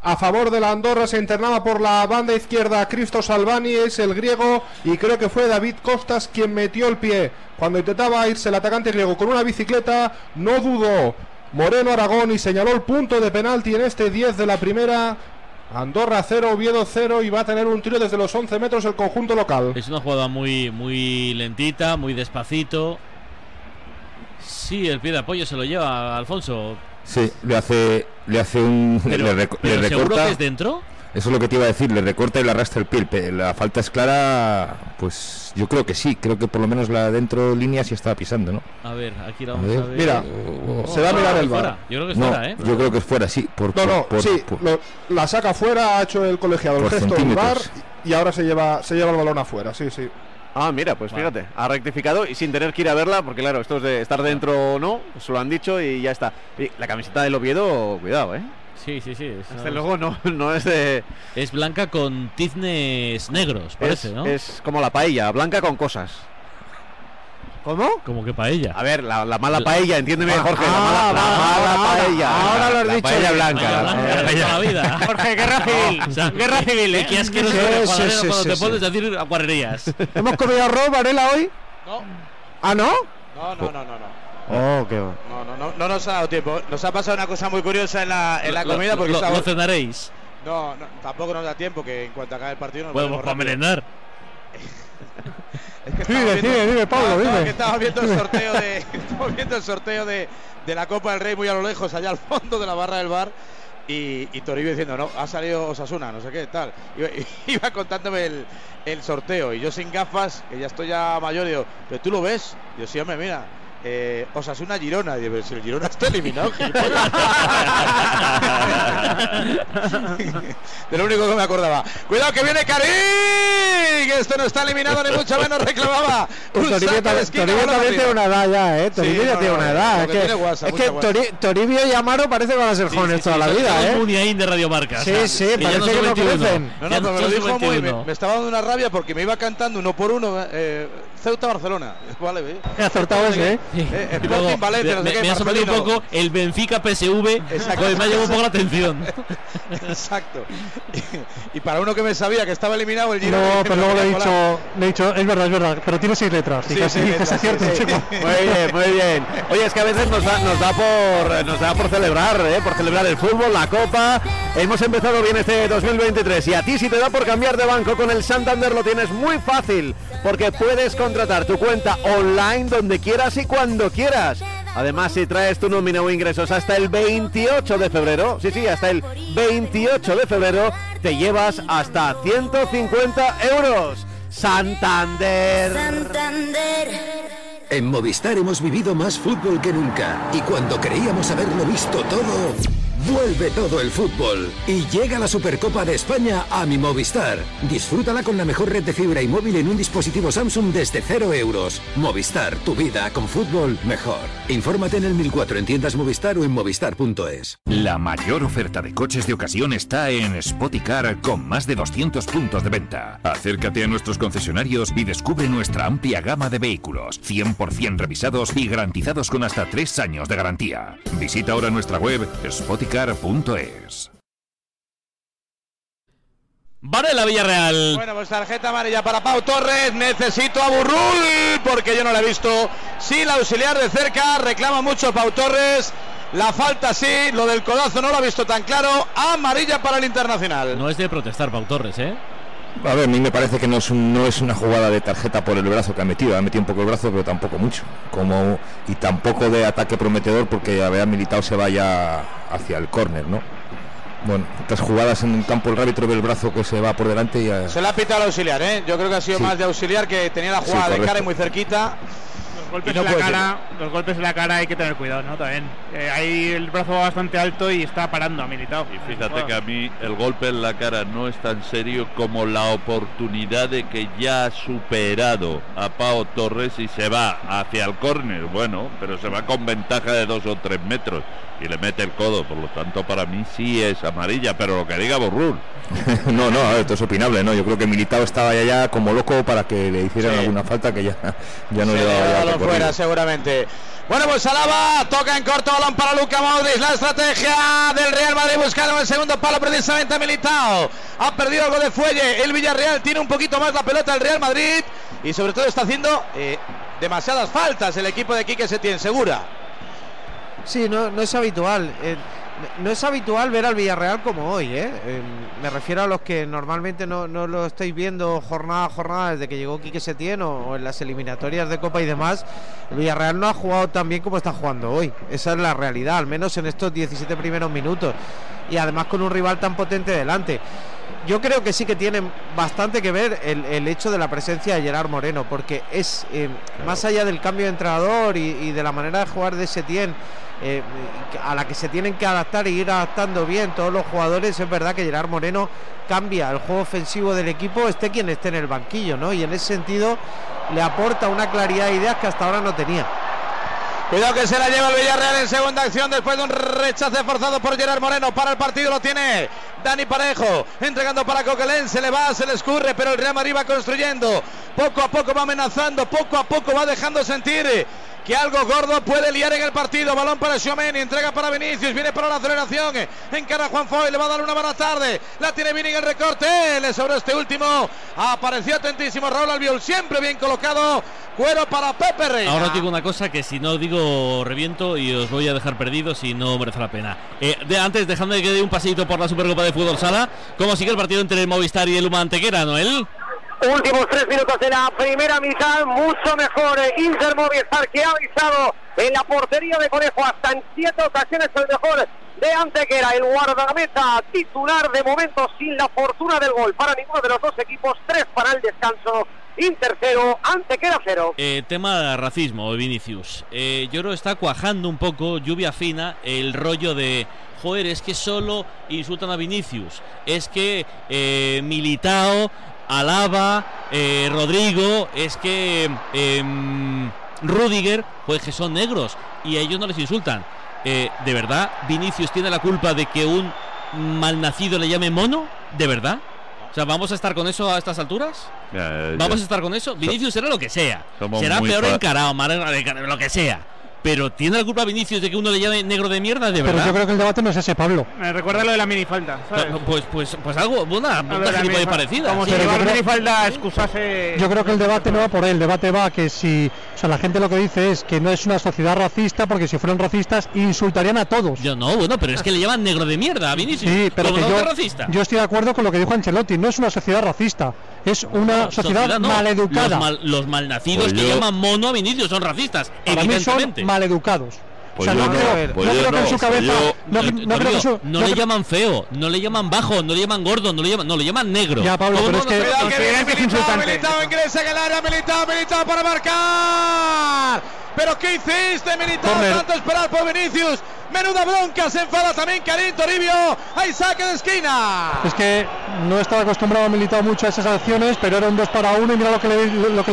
L: A favor de la Andorra se internaba por la banda izquierda Cristo Salvani, es el griego, y creo que fue David Costas quien metió el pie. Cuando intentaba irse el atacante griego con una bicicleta, no dudó Moreno Aragón y señaló el punto de penalti en este 10 de la primera. Andorra 0, Oviedo 0 y va a tener un tiro desde los 11 metros el conjunto local.
A: Es una jugada muy, muy lentita, muy despacito. Sí, el pie de apoyo se lo lleva Alfonso.
M: Sí, le hace, le hace un.
A: Pero-
M: le, reco-
A: pero
M: le
A: ¿seguro que es dentro?
M: Eso es lo que te iba a decir, le recorta y le arrastra el pie. La falta es clara, pues yo creo que sí. Creo que por lo menos la dentro línea sí estaba pisando, ¿no?
A: A ver, aquí la
M: A
A: vamos
M: ver.
A: a ver.
L: Mira,
A: Oh,
L: se va a mirar el
A: fuera.
L: VAR.
A: Yo creo que es
M: No,
A: fuera, ¿eh?
M: yo creo que es fuera, sí. Por,
L: No, no,
M: por-
L: sí,
M: por-
L: lo- la saca fuera, ha hecho el colegiado el gesto del bar y ahora se lleva, se lleva el balón afuera, sí, sí.
B: Ah, mira, pues fíjate, ha rectificado y sin tener que ir a verla, porque claro, esto es de estar dentro o no, se lo han dicho y ya está. Y la camiseta del Oviedo, cuidado, ¿eh?
A: Sí, sí, sí. es-
B: Desde luego no, no es de...
A: Es blanca con tiznes negros, parece,
B: es,
A: ¿no?
B: es como la paella, blanca con cosas.
O: ¿Cómo?
A: Como que paella.
B: A ver, la, la mala paella, entiéndeme,
O: Ah,
B: Jorge, la
O: ah,
B: mala, la
O: ahora,
B: mala
O: ahora,
B: paella.
O: ahora lo has
B: la
O: dicho
B: paella blanca.
A: Paella
B: la
A: blanca,
B: paella-
A: de toda la vida.
O: Jorge, guerra civil.
A: O sea,
O: guerra civil, ¿eh?
A: Qué asqueroso
O: Sí, sí,
A: cuando
O: sí,
A: te
O: sí.
A: pones a decir guarrerías.
O: ¿Hemos comido arroz, Varela, hoy?
R: No,
O: ¿Ah, no?
R: no, no, no, no. no.
O: Oh, qué va.
R: No, no, no, no nos ha dado tiempo. Nos ha pasado una cosa muy curiosa en la, en la
A: Lo-
R: comida porque
A: lo,
R: estaba-
A: lo cenaréis.
R: No, no, tampoco nos da tiempo que en cuanto acabe el partido nos
A: pues para merendar.
R: Es que
O: Pablo,
R: que estaba viendo el sorteo de estaba viendo el sorteo de, de la Copa del Rey muy a lo lejos, allá al fondo de la barra del bar. Y, y Toribio diciendo, no, ha salido Osasuna, no sé qué, tal. Iba, iba contándome el, el sorteo y yo sin gafas, que ya estoy ya mayor, digo, ¿pero tú lo ves? Digo, sí, hombre, mira, eh, Osasuna Girona. Pero si el Girona está eliminado, de lo único que me acordaba. Cuidado que viene Karim, que esto no está eliminado ni mucho menos reclamaba. Un
O: Toribio, también- Toribio tiene una edad ya, ¿eh? Toribio
R: Sí,
O: ya
R: no,
O: tiene
R: no,
O: una edad. Es
R: que guasa,
O: es. Tori- Toribio y Amaro parece que van a ser jóvenes toda la vida, ¿eh?
A: Muniain de Radio Marca.
O: Sí,
A: o sea,
O: sí,
A: que
O: parece no
A: 21.
O: crecen.
R: No, no,
A: Ya
R: pero me lo
A: son
R: dijo muy.
A: 21.
R: Me, me estaba dando una rabia porque me iba cantando uno por uno. Eh, Ceuta Barcelona. Vale, ve.
O: He acertado ese, ¿eh?
R: Eh,
A: Y
R: Sporting
A: luego,
R: Valencia, no sé
A: me,
R: qué,
A: me ha sorprendido un poco el Benfica PSV.
R: Exacto.
A: Pues me ha llamado un poco la atención.
R: Exacto. Y, y para uno que me sabía que estaba eliminado el Girona.
J: No, pero luego le he dicho, le he dicho, es verdad, es verdad, pero tiene seis letras. Y
R: Sí,
J: casi,
R: seis letras,
J: es cierto,
R: sí, sí.
J: chico.
B: Muy bien, muy bien. Oye, es que a veces nos da, nos da por nos da por celebrar, ¿eh? por celebrar el fútbol, la copa, Hemos empezado bien este 2023 y a ti si te da por cambiar de banco con el Santander lo tienes muy fácil porque puedes contratar tu cuenta online donde quieras y cuando quieras. Además, si traes tu nómina o ingresos hasta el 28 de febrero, sí, sí, hasta el 28 de febrero, te llevas hasta 150 euros. Santander.
E: En Movistar hemos vivido más fútbol que nunca y cuando creíamos haberlo visto todo, vuelve todo el fútbol y llega la Supercopa de España a mi Movistar. Disfrútala con la mejor red de fibra y móvil en un dispositivo Samsung desde 0 euros. Movistar, tu vida con fútbol mejor. Infórmate en el 1004 en tiendas Movistar o en movistar.es.
F: La mayor oferta de coches de ocasión está en Spoticar con más de 200 puntos de venta. Acércate a nuestros concesionarios y descubre nuestra amplia gama de vehículos, 100% revisados y garantizados con hasta 3 años de garantía. Visita ahora nuestra web spoticar.es.
A: Varela Villarreal.
R: Bueno, pues tarjeta amarilla para Pau Torres. Necesito a Burrul porque yo no la he visto. Sí, la auxiliar de cerca. Reclama mucho Pau Torres. La falta sí, lo del codazo no lo ha visto tan claro. Amarilla para el Internacional.
A: No es de protestar, Pau Torres, ¿eh?
M: A ver, a mí me parece que no es, un- no es una jugada de tarjeta por el brazo que ha metido. Ha metido un poco el brazo, pero tampoco mucho. Como, y tampoco de ataque prometedor porque había militado se vaya hacia el córner, ¿no? Bueno, estas jugadas en el campo, el árbitro ve el brazo que se va por delante y ya-
R: Se la ha pitado al auxiliar, ¿eh? Yo creo que ha sido
M: Sí.
R: más de auxiliar que tenía la
M: Sí,
R: jugada de cara y muy cerquita.
N: Los golpes,
R: no
N: en la cara, los golpes en la cara hay que tener cuidado, ¿no? También. Eh, ahí el brazo va bastante alto y está parando a Militao.
P: Y fíjate que a mí el golpe en la cara no es tan serio como la oportunidad de que ya ha superado a Pau Torres y se va hacia el córner. Bueno, pero se va con ventaja de dos o tres metros y le mete el codo. Por lo tanto, para mí sí es amarilla, pero lo que diga Borrul.
M: no, no, a ver, esto es opinable, ¿no? Yo creo que Militao estaba ya, ya como loco para que le hicieran
R: Sí.
M: alguna falta que ya, ya no le daba
R: fuera seguramente. Bueno, pues Alaba toca en corto balón para Luca Modric. La estrategia del Real Madrid buscando el segundo palo precisamente a Militao. Ha perdido algo de fuelle. El Villarreal tiene un poquito más la pelota el Real Madrid y sobre todo está haciendo eh, demasiadas faltas el equipo de Quique Setién, segura.
O: Sí, no, no es habitual. eh, no es habitual ver al Villarreal como hoy, ¿eh? Eh, me refiero a los que normalmente no, no lo estáis viendo jornada a jornada desde que llegó Quique Setién o, o en las eliminatorias de Copa y demás. El Villarreal no ha jugado tan bien como está jugando hoy. Esa es la realidad, al menos en estos 17 primeros minutos. Y además con un rival tan potente delante. Yo creo que sí que tiene bastante que ver el, el hecho de la presencia de Gerard Moreno, porque es eh, más allá del cambio de entrenador y, y de la manera de jugar de Setién, eh, a la que se tienen que adaptar y ir adaptando bien todos los jugadores, es verdad que Gerard Moreno cambia el juego ofensivo del equipo, esté quien esté en el banquillo, ¿no? Y en ese sentido le aporta una claridad de ideas que hasta ahora no tenía.
R: Cuidado que se la lleva el Villarreal en segunda acción después de un rechace forzado por Gerard Moreno. Para el partido lo tiene Dani Parejo. Entregando para Coquelén. Se le va, se le escurre, pero el Real Madrid va construyendo. Poco a poco va amenazando, poco a poco va dejando sentir que algo gordo puede liar en el partido. Balón para Xiomeni, entrega para Vinicius, viene para la aceleración. Encara Juan Foy, le va a dar una mala tarde. La tiene Vini en el recorte. Le sobró este último. Apareció atentísimo Raúl Albiol, siempre bien colocado. Cuero para Pepe Reina.
A: Ahora digo una cosa que si no digo reviento y os voy a dejar perdidos y no merece la pena. Eh, de, antes, dejadme que dé un paseito por la Supercopa de Fútbol Sala. ¿Cómo sigue el partido entre el Movistar y el Luma Antequera, Noel?
D: Últimos tres minutos de la primera mitad, mucho mejor eh, Inter Movistar que ha avisado en la portería de Conejo hasta en siete ocasiones el mejor de Antequera, el guardameta titular de momento sin la fortuna del gol para ninguno de los dos equipos, tres para el descanso, Inter cero, Antequera cero.
A: Eh, tema de racismo, Vinicius. Eh, yo creo que está cuajando un poco, lluvia fina, el rollo de, joder, es que solo insultan a Vinicius. Es que eh, Militao, Alaba, eh, Rodrigo, es que em, Rudiger, pues que son negros y a ellos no les insultan. Eh, ¿De verdad Vinicius tiene la culpa de que un malnacido le llame mono? ¿De verdad? O sea, ¿vamos a estar con eso a estas alturas?
P: Ya,
A: ¿Vamos
P: ya.
A: a estar con eso? Vinicius será lo que sea.
P: Somos
A: Será peor encarado, mar- lo que sea. Pero ¿tiene la culpa Vinicius de que uno le llame negro de mierda, de
J: Pero
A: verdad?
J: yo creo que el debate no es ese, Pablo.
N: Me recuerda lo de la minifalda, ¿sabes?
A: Pues, pues, pues algo, una, una
N: la
A: parecida.
N: Como
A: sí.
N: si
J: Pero creo-
N: minifalda excusase...
J: Yo creo que el debate no va por ahí, el debate va que si, o sea, la gente lo que dice es que no es una sociedad racista porque si fueran racistas insultarían a todos.
A: Yo no, bueno, pero es que le llaman negro de mierda a Vinicius.
J: Sí, pero
A: ¿Cómo
J: que
A: no
J: yo,
A: racista?
J: yo estoy de acuerdo con lo que dijo Ancelotti, no es una sociedad racista, es una sociedad,
A: no.
J: maleducada.
A: Los, mal- los malnacidos
P: Pues
A: que
P: yo-
A: llaman mono a Vinicius son racistas,
J: Para mí son
A: evidentemente.
J: maleducados.
P: Pues
J: o sea,
P: yo
J: no,
P: no,
J: creo,
P: pues
J: no
P: yo
J: creo que en
P: no,
J: su cabeza.
P: yo-
J: no, no creo que su-
A: no
J: no
A: le llaman feo, no le llaman bajo, no le llaman gordo, no le llaman, no le llaman negro.
J: Ya, Pablo,
A: ¿Cómo
J: pero
A: no
J: es que-
R: Cuidado que viene
N: que
R: ingresa en el área, Militao, Militao para marcar. Pero ¿qué hiciste, Militao?
J: Corner.
R: Tanto esperar por Vinicius. Menuda bronca, se enfada también Karim Toribio. Hay saque de esquina.
J: Es que no estaba acostumbrado a militar mucho a esas acciones, pero era un 2 para 1 y mira lo que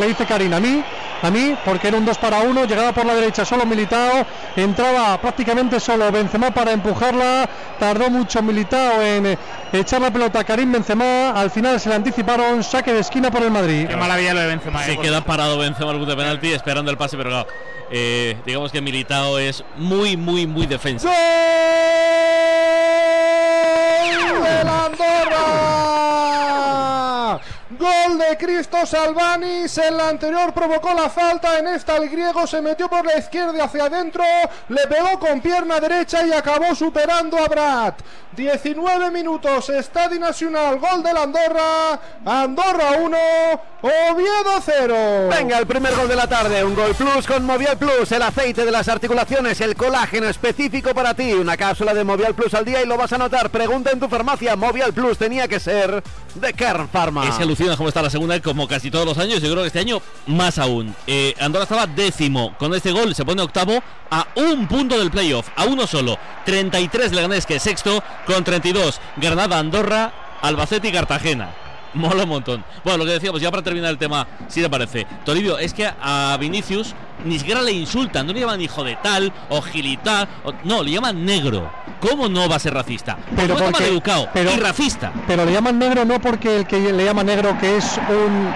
J: le, dice Karim. A mí, a mí, porque era un 2 para 1, llegaba por la derecha solo Militao, entraba prácticamente solo Benzema para empujarla, tardó mucho Militao en echar la pelota a Karim Benzema, al final se le anticiparon, saque de esquina por el Madrid.
N: Qué maravilla lo de Benzema.
A: Se
N: eh,
A: queda parado Benzema al punto de penalti esperando el pase, pero claro, eh, digamos que Militao es muy, muy, muy defensa.
L: ¡Gol del Andorra! Gol de Cristo Salvanis. En la anterior provocó la falta. En esta el griego se metió por la izquierda hacia adentro. Le pegó con pierna derecha y acabó superando a Brad. 19 minutos. Estadio Nacional. Gol del Andorra. Andorra 1. Oviedo 0.
B: Venga, el primer gol de la tarde, un gol plus con Movial Plus, el aceite de las articulaciones, el colágeno específico para ti, una cápsula de Movial Plus al día y lo vas a notar. Pregunta en tu farmacia, Movial Plus tenía que ser de Kern Pharma.
A: Es que alucina cómo está la segunda, como casi todos los años. Yo creo que este año más aún. Eh, Andorra estaba décimo. Con este gol se pone octavo a un punto del playoff, a uno solo. 33 Leganés, que sexto, con 32 Granada, Andorra, Albacete y Cartagena. Mola un montón. Bueno, lo que decíamos, ya para terminar el tema, si te parece. Toribio, es que a Vinicius ni siquiera le insultan, no le llaman hijo de tal o gilitá, o- no, le llaman negro. ¿Cómo no va a ser racista?
J: Pero
A: Por
J: porque-
A: educado
J: pero-
A: y racista.
J: Pero le llaman negro no porque el que le llama negro, que es un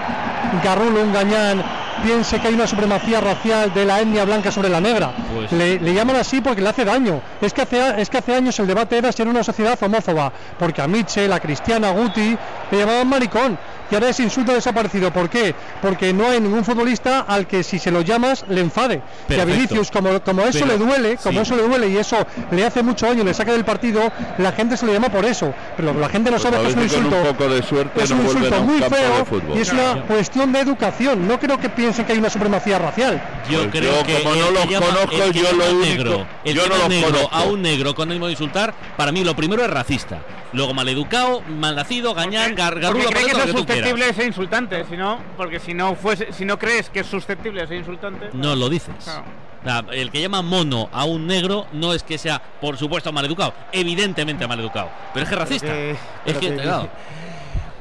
J: garrulo, un gañán, piense que hay una supremacía racial de la etnia blanca sobre la negra.
A: Pues-
J: Le, le llaman así porque le hace daño. Es que hace, es que hace años el debate era si era una sociedad homófoba, porque a Mitchell, a Cristiana, a Guti, le llamaban maricón. Y ahora ese insulto ha desaparecido. ¿Por qué? Porque no hay ningún futbolista al que si se lo llamas le enfade. Y a
A: Perfecto.
J: Vinicius, como, como eso
A: Pero-
J: le duele, como
A: sí.
J: eso le duele y eso le hace mucho daño, le saca del partido, la gente se le llama por eso. Pero la gente no
P: Pues
J: sabe que es un insulto.
P: un poco de suerte
J: es
P: no
J: un insulto muy feo y es una cuestión de educación. No creo que piensen que hay una supremacía racial.
A: Yo
P: Pues
A: creo
P: yo,
A: que
P: como
A: el
P: no
A: que
P: los
A: llama-
P: conozco,
A: el que
P: yo lo único-
A: negro, el
P: yo
A: que
P: no los
A: negro
P: conozco.
A: a un negro con ánimo de insultar, para mí lo primero es racista. Luego maleducado, malnacido, gañán, gar,
N: Porque
A: garrulo,
N: cree que
A: lo
N: es
A: que tú quieras.
N: Susceptible ser insultante, si no, porque si no fuese, si no crees que es susceptible ser insultante,
A: No lo dices.
N: Claro.
A: O sea, el que llama mono a un negro no es que sea, por supuesto, maleducado. Evidentemente maleducado. Pero es que es racista.
O: que-
A: es que,
O: que-
A: claro.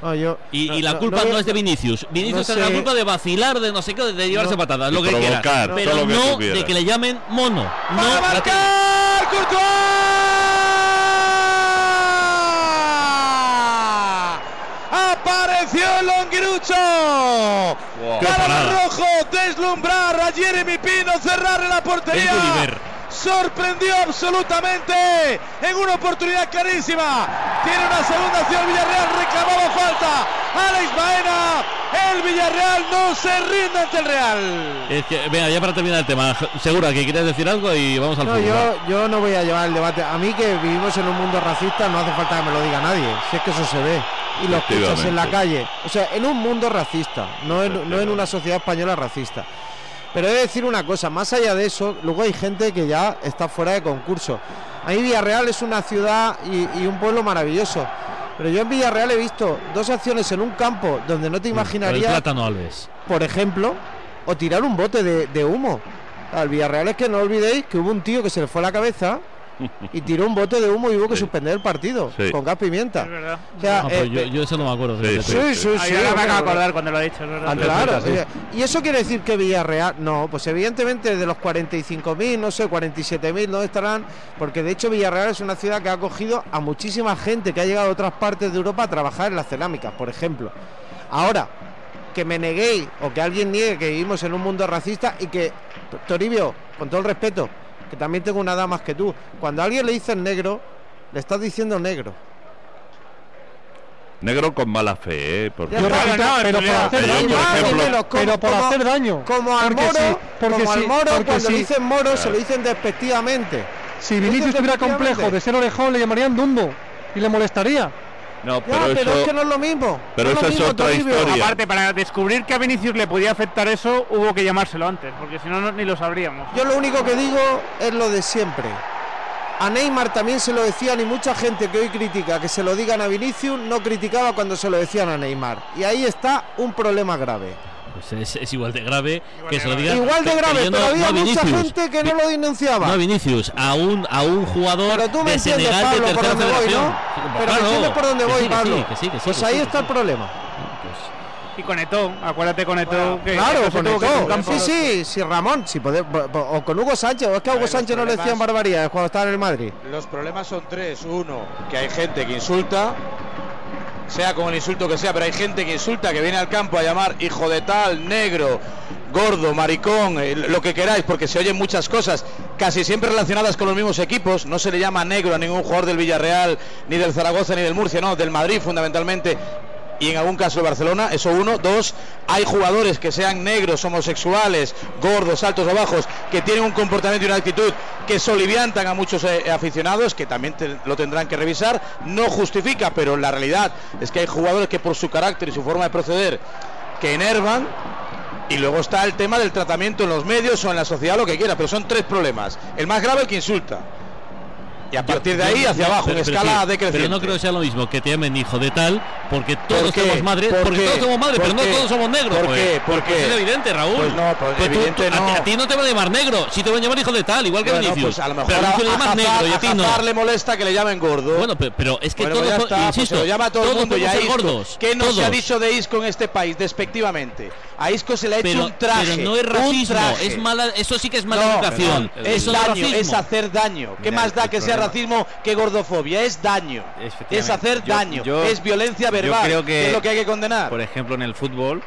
O: No, yo-
A: Y,
O: no-
A: y la culpa
O: no
A: no, es de Vinicius. Vinicius
O: no
A: tiene la
O: sé-
A: culpa de vacilar, de no sé qué, de llevarse
O: No.
A: patadas, lo que quieras.
P: provocar,
A: Pero
P: que
A: no
P: quieras.
A: de que le llamen mono. No,
R: ¡Para
A: gratuito.
R: marcar! Apareció el Longuirucho. Para el rojo, deslumbrar a Jeremy Pino, cerrarle la portería. Sorprendió absolutamente en una oportunidad clarísima. Tiene una segunda acción Villarreal, reclamaba falta. Alex Baena, el Villarreal no se rinde ante el Real.
A: Es que, venga, ya para terminar el tema, segura que quieres decir algo y vamos al
O: No,
A: fútbol.
O: yo, yo no voy a llevar el debate. A mí que vivimos en un mundo racista no hace falta que me lo diga nadie. Si es que eso se ve. Y lo escuchas en la calle. O sea, en un mundo racista, no en, no en una sociedad española racista. Pero he de decir una cosa, más allá de eso, luego hay gente que ya está fuera de concurso. A mí Villarreal es una ciudad y, y un pueblo maravilloso. Pero yo en Villarreal he visto dos acciones en un campo donde no te
A: el
O: imaginarías
A: plátano Alves.
O: por ejemplo, o tirar un bote de, de humo. Al Villarreal es que no olvidéis que hubo un tío que se le fue la cabeza y tiró un bote de humo y hubo que suspender el partido
P: Sí.
O: con gas pimienta.
N: Es verdad.
O: O sea,
A: Ah, pues
O: eh,
A: yo, yo eso no me acuerdo.
P: Sí,
O: sí, sí,
N: ahora me acabo de acordar cuando lo he dicho, verdad.
O: Claro.
A: sí.
O: Y eso quiere decir que Villarreal, no, pues evidentemente de los 45.000, no sé, 47.000, ¿dónde estarán? Porque de hecho Villarreal es una ciudad que ha acogido a muchísima gente que ha llegado a otras partes de Europa a trabajar en las cerámicas, por ejemplo. Ahora, que me neguéis o que alguien niegue que vivimos en un mundo racista y que, Toribio, con todo el respeto, que también tengo una edad más que tú, cuando a alguien le dices negro, le estás diciendo negro.
P: Negro con mala fe, ¿eh? Porque
O: no,
J: pero
O: en
J: por hacer daño, pero-
O: como-
J: por
O: como-
J: hacer daño.
O: Como al
J: Porque
O: moro,
J: sí, porque
O: como al moro
J: porque
O: cuando
J: sí.
O: dicen moro se lo dicen despectivamente.
J: Si Vinicius tuviera complejo de ser orejón, le llamarían Dumbo y le molestaría.
P: No,
O: Ya, pero, es que no es lo mismo.
P: pero
O: no
P: esa
O: lo
P: es
O: mismo,
P: otra historia.
N: Aparte, para descubrir que a Vinicius le podía afectar eso, hubo que llamárselo antes, porque si no, no- ni lo sabríamos.
O: Yo lo único que digo es lo de siempre. A Neymar también se lo decían y mucha gente que hoy critica que se lo digan a Vinicius no criticaba cuando se lo decían a Neymar. Y ahí está un problema grave.
A: Pues es, es igual de grave que se lo digan.
O: Igual de grave,
A: no-
O: pero había
A: no a
O: mucha
A: Vinicius.
O: gente que no lo denunciaba.
A: No a Vinicius, a un, a un jugador
O: Pero tú me
A: de
O: entiendes,
A: Senegal
O: Pablo,
A: de
O: por
A: tercera
O: dónde voy. ¿no?
A: Pues
O: Pero
A: claro,
O: me entiendes por dónde voy,
A: sí, que
O: Pablo.
A: sí, que sí, que sí,
O: pues ahí está el problema.
N: Y con Eto'o, acuérdate con Eto'o que
O: Claro,
N: que se
O: con
N: tuvo que ir
O: Eto'o.
N: al campo.
O: Sí, sí, sí, Ramón, si pode- o con Hugo Sánchez, o es que a Hugo Sánchez no le decían barbaridades cuando estaba en el Madrid.
R: Los problemas son tres. Uno, que hay gente que insulta, sea como el insulto que sea, pero hay gente que insulta, que viene al campo a llamar hijo de tal, negro, gordo, maricón, eh, lo que queráis, porque se oyen muchas cosas, casi siempre relacionadas con los mismos equipos. No se le llama negro a ningún jugador del Villarreal, ni del Zaragoza, ni del Murcia, no, del Madrid fundamentalmente. Y en algún caso de Barcelona, eso uno. Dos, hay jugadores que sean negros, homosexuales, gordos, altos o bajos, que tienen un comportamiento y una actitud que soliviantan a muchos eh, aficionados, que también lo tendrán que revisar. No justifica, pero la realidad es que hay jugadores que por su carácter y su forma de proceder, que enervan. Y luego está el tema del tratamiento en los medios o en la sociedad, lo que quiera, pero son tres problemas. El más grave, el que insulta. Y a partir de ahí hacia abajo,
A: pero-
R: en
A: pero
R: escala
A: sí,
R: decreciente.
A: Pero no creo que sea lo mismo que te llamen hijo de tal, porque todos somos madres,
R: ¿Por
A: porque todos somos madres,
R: ¿Por
A: pero no todos somos negros.
R: ¿Por
A: pues.
R: qué? ¿Por
A: Pues
R: qué?
A: es evidente, Raúl.
R: Pues no, pues
A: tú- a,
R: no.
A: ti- a ti no te van a llamar negro, si te van a llamar hijo de tal, igual que
R: Bueno,
A: Vinicius.
R: pues a lo mejor
A: pero a le llamas
R: a
A: negro y a
R: Hazard-
A: ti
R: a
A: no.
R: Hazard le molesta que le llamen gordo.
A: Bueno, pero, pero es que
R: Bueno,
A: todos,
R: pues está, pues
A: insisto,
R: se lo llama a todo el
A: todos
R: mundo y a Isco.
A: gordos.
R: ¿Qué no se ha
A: todos.
R: dicho de Isco en este país despectivamente? A Isco se le ha hecho
A: Pero,
R: un traje.
A: pero no es racismo, es mala, eso sí que es mala
R: No,
A: educación.
R: es
A: es
R: daño,
A: racismo.
R: es hacer daño. ¿Qué
Q: Mira,
R: más da
Q: el
R: que sea racismo que gordofobia? Es daño. Es hacer
Q: Yo-
R: daño.
Q: yo-
R: es violencia verbal.
Q: creo que-
R: es lo que hay que condenar.
Q: Por ejemplo, en el fútbol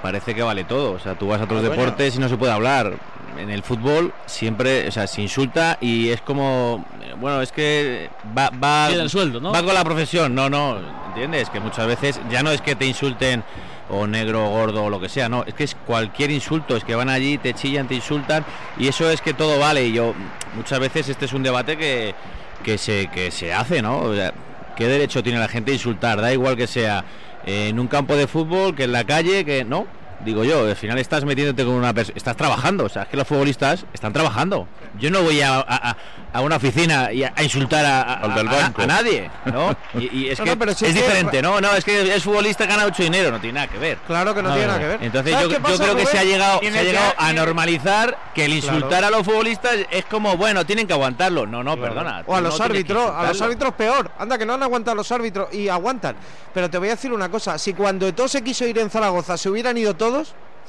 Q: parece que vale todo. O sea, tú vas a otros
R: Ah,
Q: deportes y no se puede hablar. En el fútbol siempre, o sea, se insulta y es como, bueno, es que va, va,
A: el sueldo, ¿no?
Q: va con la profesión. No, no, ¿entiendes? Que muchas veces ya no es que te insulten o negro, o gordo o lo que sea, no, es que es cualquier insulto, es que van allí, te chillan, te insultan y eso es que todo vale. Y yo, muchas veces este es un debate que, que, se, que se hace, ¿no? O sea, ¿Qué derecho tiene la gente a insultar? Da igual que sea eh, en un campo de fútbol, que en la calle, que no. Digo yo, al final estás metiéndote con una persona, estás trabajando, o sea, es que los futbolistas están trabajando. Yo no voy a, a- una oficina y a, a insultar a, a-
P: Al del
Q: a-
P: banco.
Q: a nadie, ¿no? Y, y es
O: No,
Q: que
O: no, pero si
Q: es
O: es que-
Q: diferente, ¿no? No, es que es futbolista, gana mucho dinero, no tiene nada que ver.
O: Claro que no, tiene nada que ver.
Q: Entonces
O: ¿Sabes
Q: yo, creo que se ha llegado, se ha a normalizar que el
O: Claro.
Q: insultar a los futbolistas es como, bueno, tienen que aguantarlo. No, no,
O: Claro.
Q: perdona.
O: O a los árbitros, a los árbitros peor. Anda, que no han aguantado los árbitros y aguantan. Pero te voy a decir una cosa: si cuando Eto'o se quiso ir en Zaragoza se hubieran ido todos,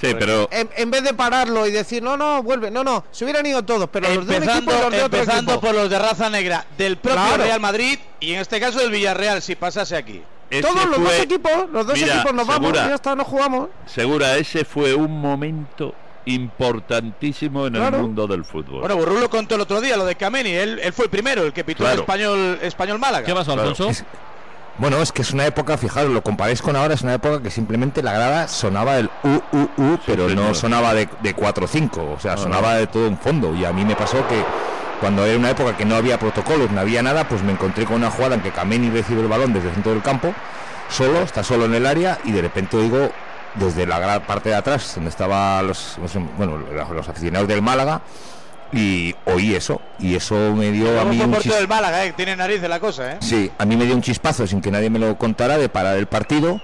P: Sí, pero
O: en, en vez de pararlo y decir no, no, vuelve, no, no, se hubieran ido todos, pero los de un equipo y
R: Empezando,
O: los de otro
R: empezando
O: equipo.
R: por los de raza negra del propio
O: Claro.
R: Real Madrid y en este caso del Villarreal, si pasase aquí.
P: ese
O: Todos los dos equipos, los dos
P: Mira,
O: equipos nos vamos,
P: Segura,
O: ya está, no jugamos.
P: Segura, ese fue un momento importantísimo en
O: Claro.
P: el mundo del fútbol.
R: Bueno, Burrú lo contó el otro día, lo de Kameni, él, él fue el primero, el que pitó
P: Claro.
R: el español, español Málaga.
A: ¿Qué pasó. Alfonso?
M: bueno, es que es una época, fijaros, lo comparéis con ahora, es una época que simplemente la grada sonaba el U, U, U, pero no sonaba de, de 4 o 5, o sea, sonaba de todo un fondo. Y a mí me pasó que cuando era una época que no había protocolos, no había nada, pues me encontré con una jugada en que Kameni recibe el balón desde el centro del campo, solo, está solo en el área, y de repente oigo desde la gran parte de atrás, donde estaban los, bueno, los aficionados del Málaga, y oí eso, y eso me dio a mí
R: por
M: un chis-
R: del Málaga, eh, tiene nariz de la cosa, ¿eh?
M: Sí, a mí me dio un chispazo sin que nadie me lo contara de parar el partido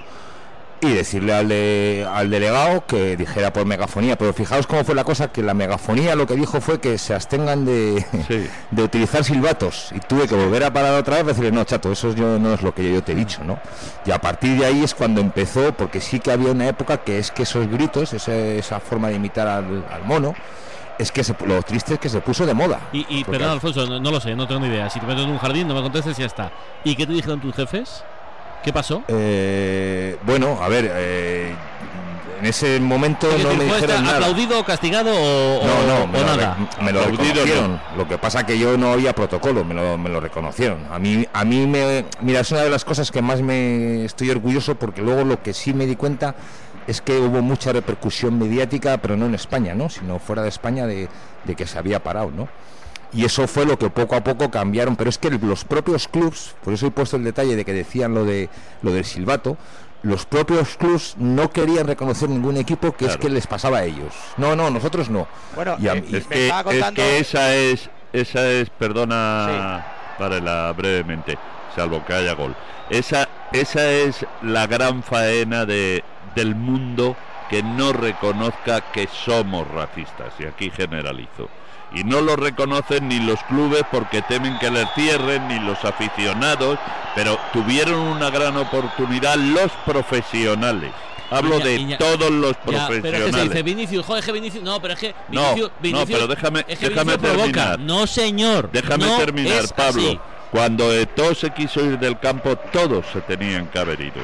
M: y decirle al, de- al delegado que dijera por megafonía. Pero fijaos cómo fue la cosa, que la megafonía lo que dijo fue que se abstengan de,
P: Sí.
M: de utilizar silbatos. Y tuve que volver a parar otra vez y decirle, no, chato, eso yo, no es lo que yo te he dicho, ¿no? Y a partir de ahí es cuando empezó, porque sí que había una época que es que esos gritos, ese- esa forma de imitar al, al mono, es que se, lo triste es que se puso de moda.
A: Y, y
M: Porque
A: perdón, Alfonso, no, no lo sé, no tengo ni idea. Si te meto en un jardín, no me contestes y ya está. ¿Y qué te dijeron tus jefes? ¿Qué pasó?
M: Eh, bueno, a ver, eh, en ese momento no me
A: ¿fue
M: dijeron nada.
A: ¿Aplaudido, castigado o,
M: No, no,
A: o
M: me, lo,
A: nada?
M: re- me lo reconocieron. Lo que pasa que yo no había protocolo, me lo, me lo reconocieron. A mí, a mí me, mira, es una de las cosas que más me estoy orgulloso porque luego lo que sí me di cuenta es que hubo mucha repercusión mediática, pero no en España, ¿no? Sino fuera de España de, de que se había parado, ¿no? Y eso fue lo que poco a poco cambiaron, pero es que los propios clubs, por eso he puesto el detalle de que decían lo de lo del silbato, los propios clubs no querían reconocer ningún equipo que es que les pasaba a ellos. No, no, nosotros no.
R: Bueno,
M: Y a
R: eh,
M: mí-
P: Es que, es que esa es, esa es, perdona, Varela, brevemente, salvo que haya gol. Esa, esa es la gran faena de, del mundo que no reconozca que somos racistas, y aquí generalizo. Y no lo reconocen ni los clubes porque temen que les cierren, ni los aficionados, pero tuvieron una gran oportunidad los profesionales. Hablo
A: ya-
P: de
A: ya-
P: todos los
A: Ya,
P: profesionales.
A: pero es que se dice Vinicius, joder, es que Vinicius. No, pero es que
P: No,
A: Vinicius.
P: no,
A: Vinicius-
P: pero déjame-
A: es que
P: déjame terminar.
A: No, señor.
P: Déjame
A: no
P: terminar,
A: es
P: Pablo.
A: así.
P: Cuando Eto'o se quiso ir del campo, todos se tenían que haber ido.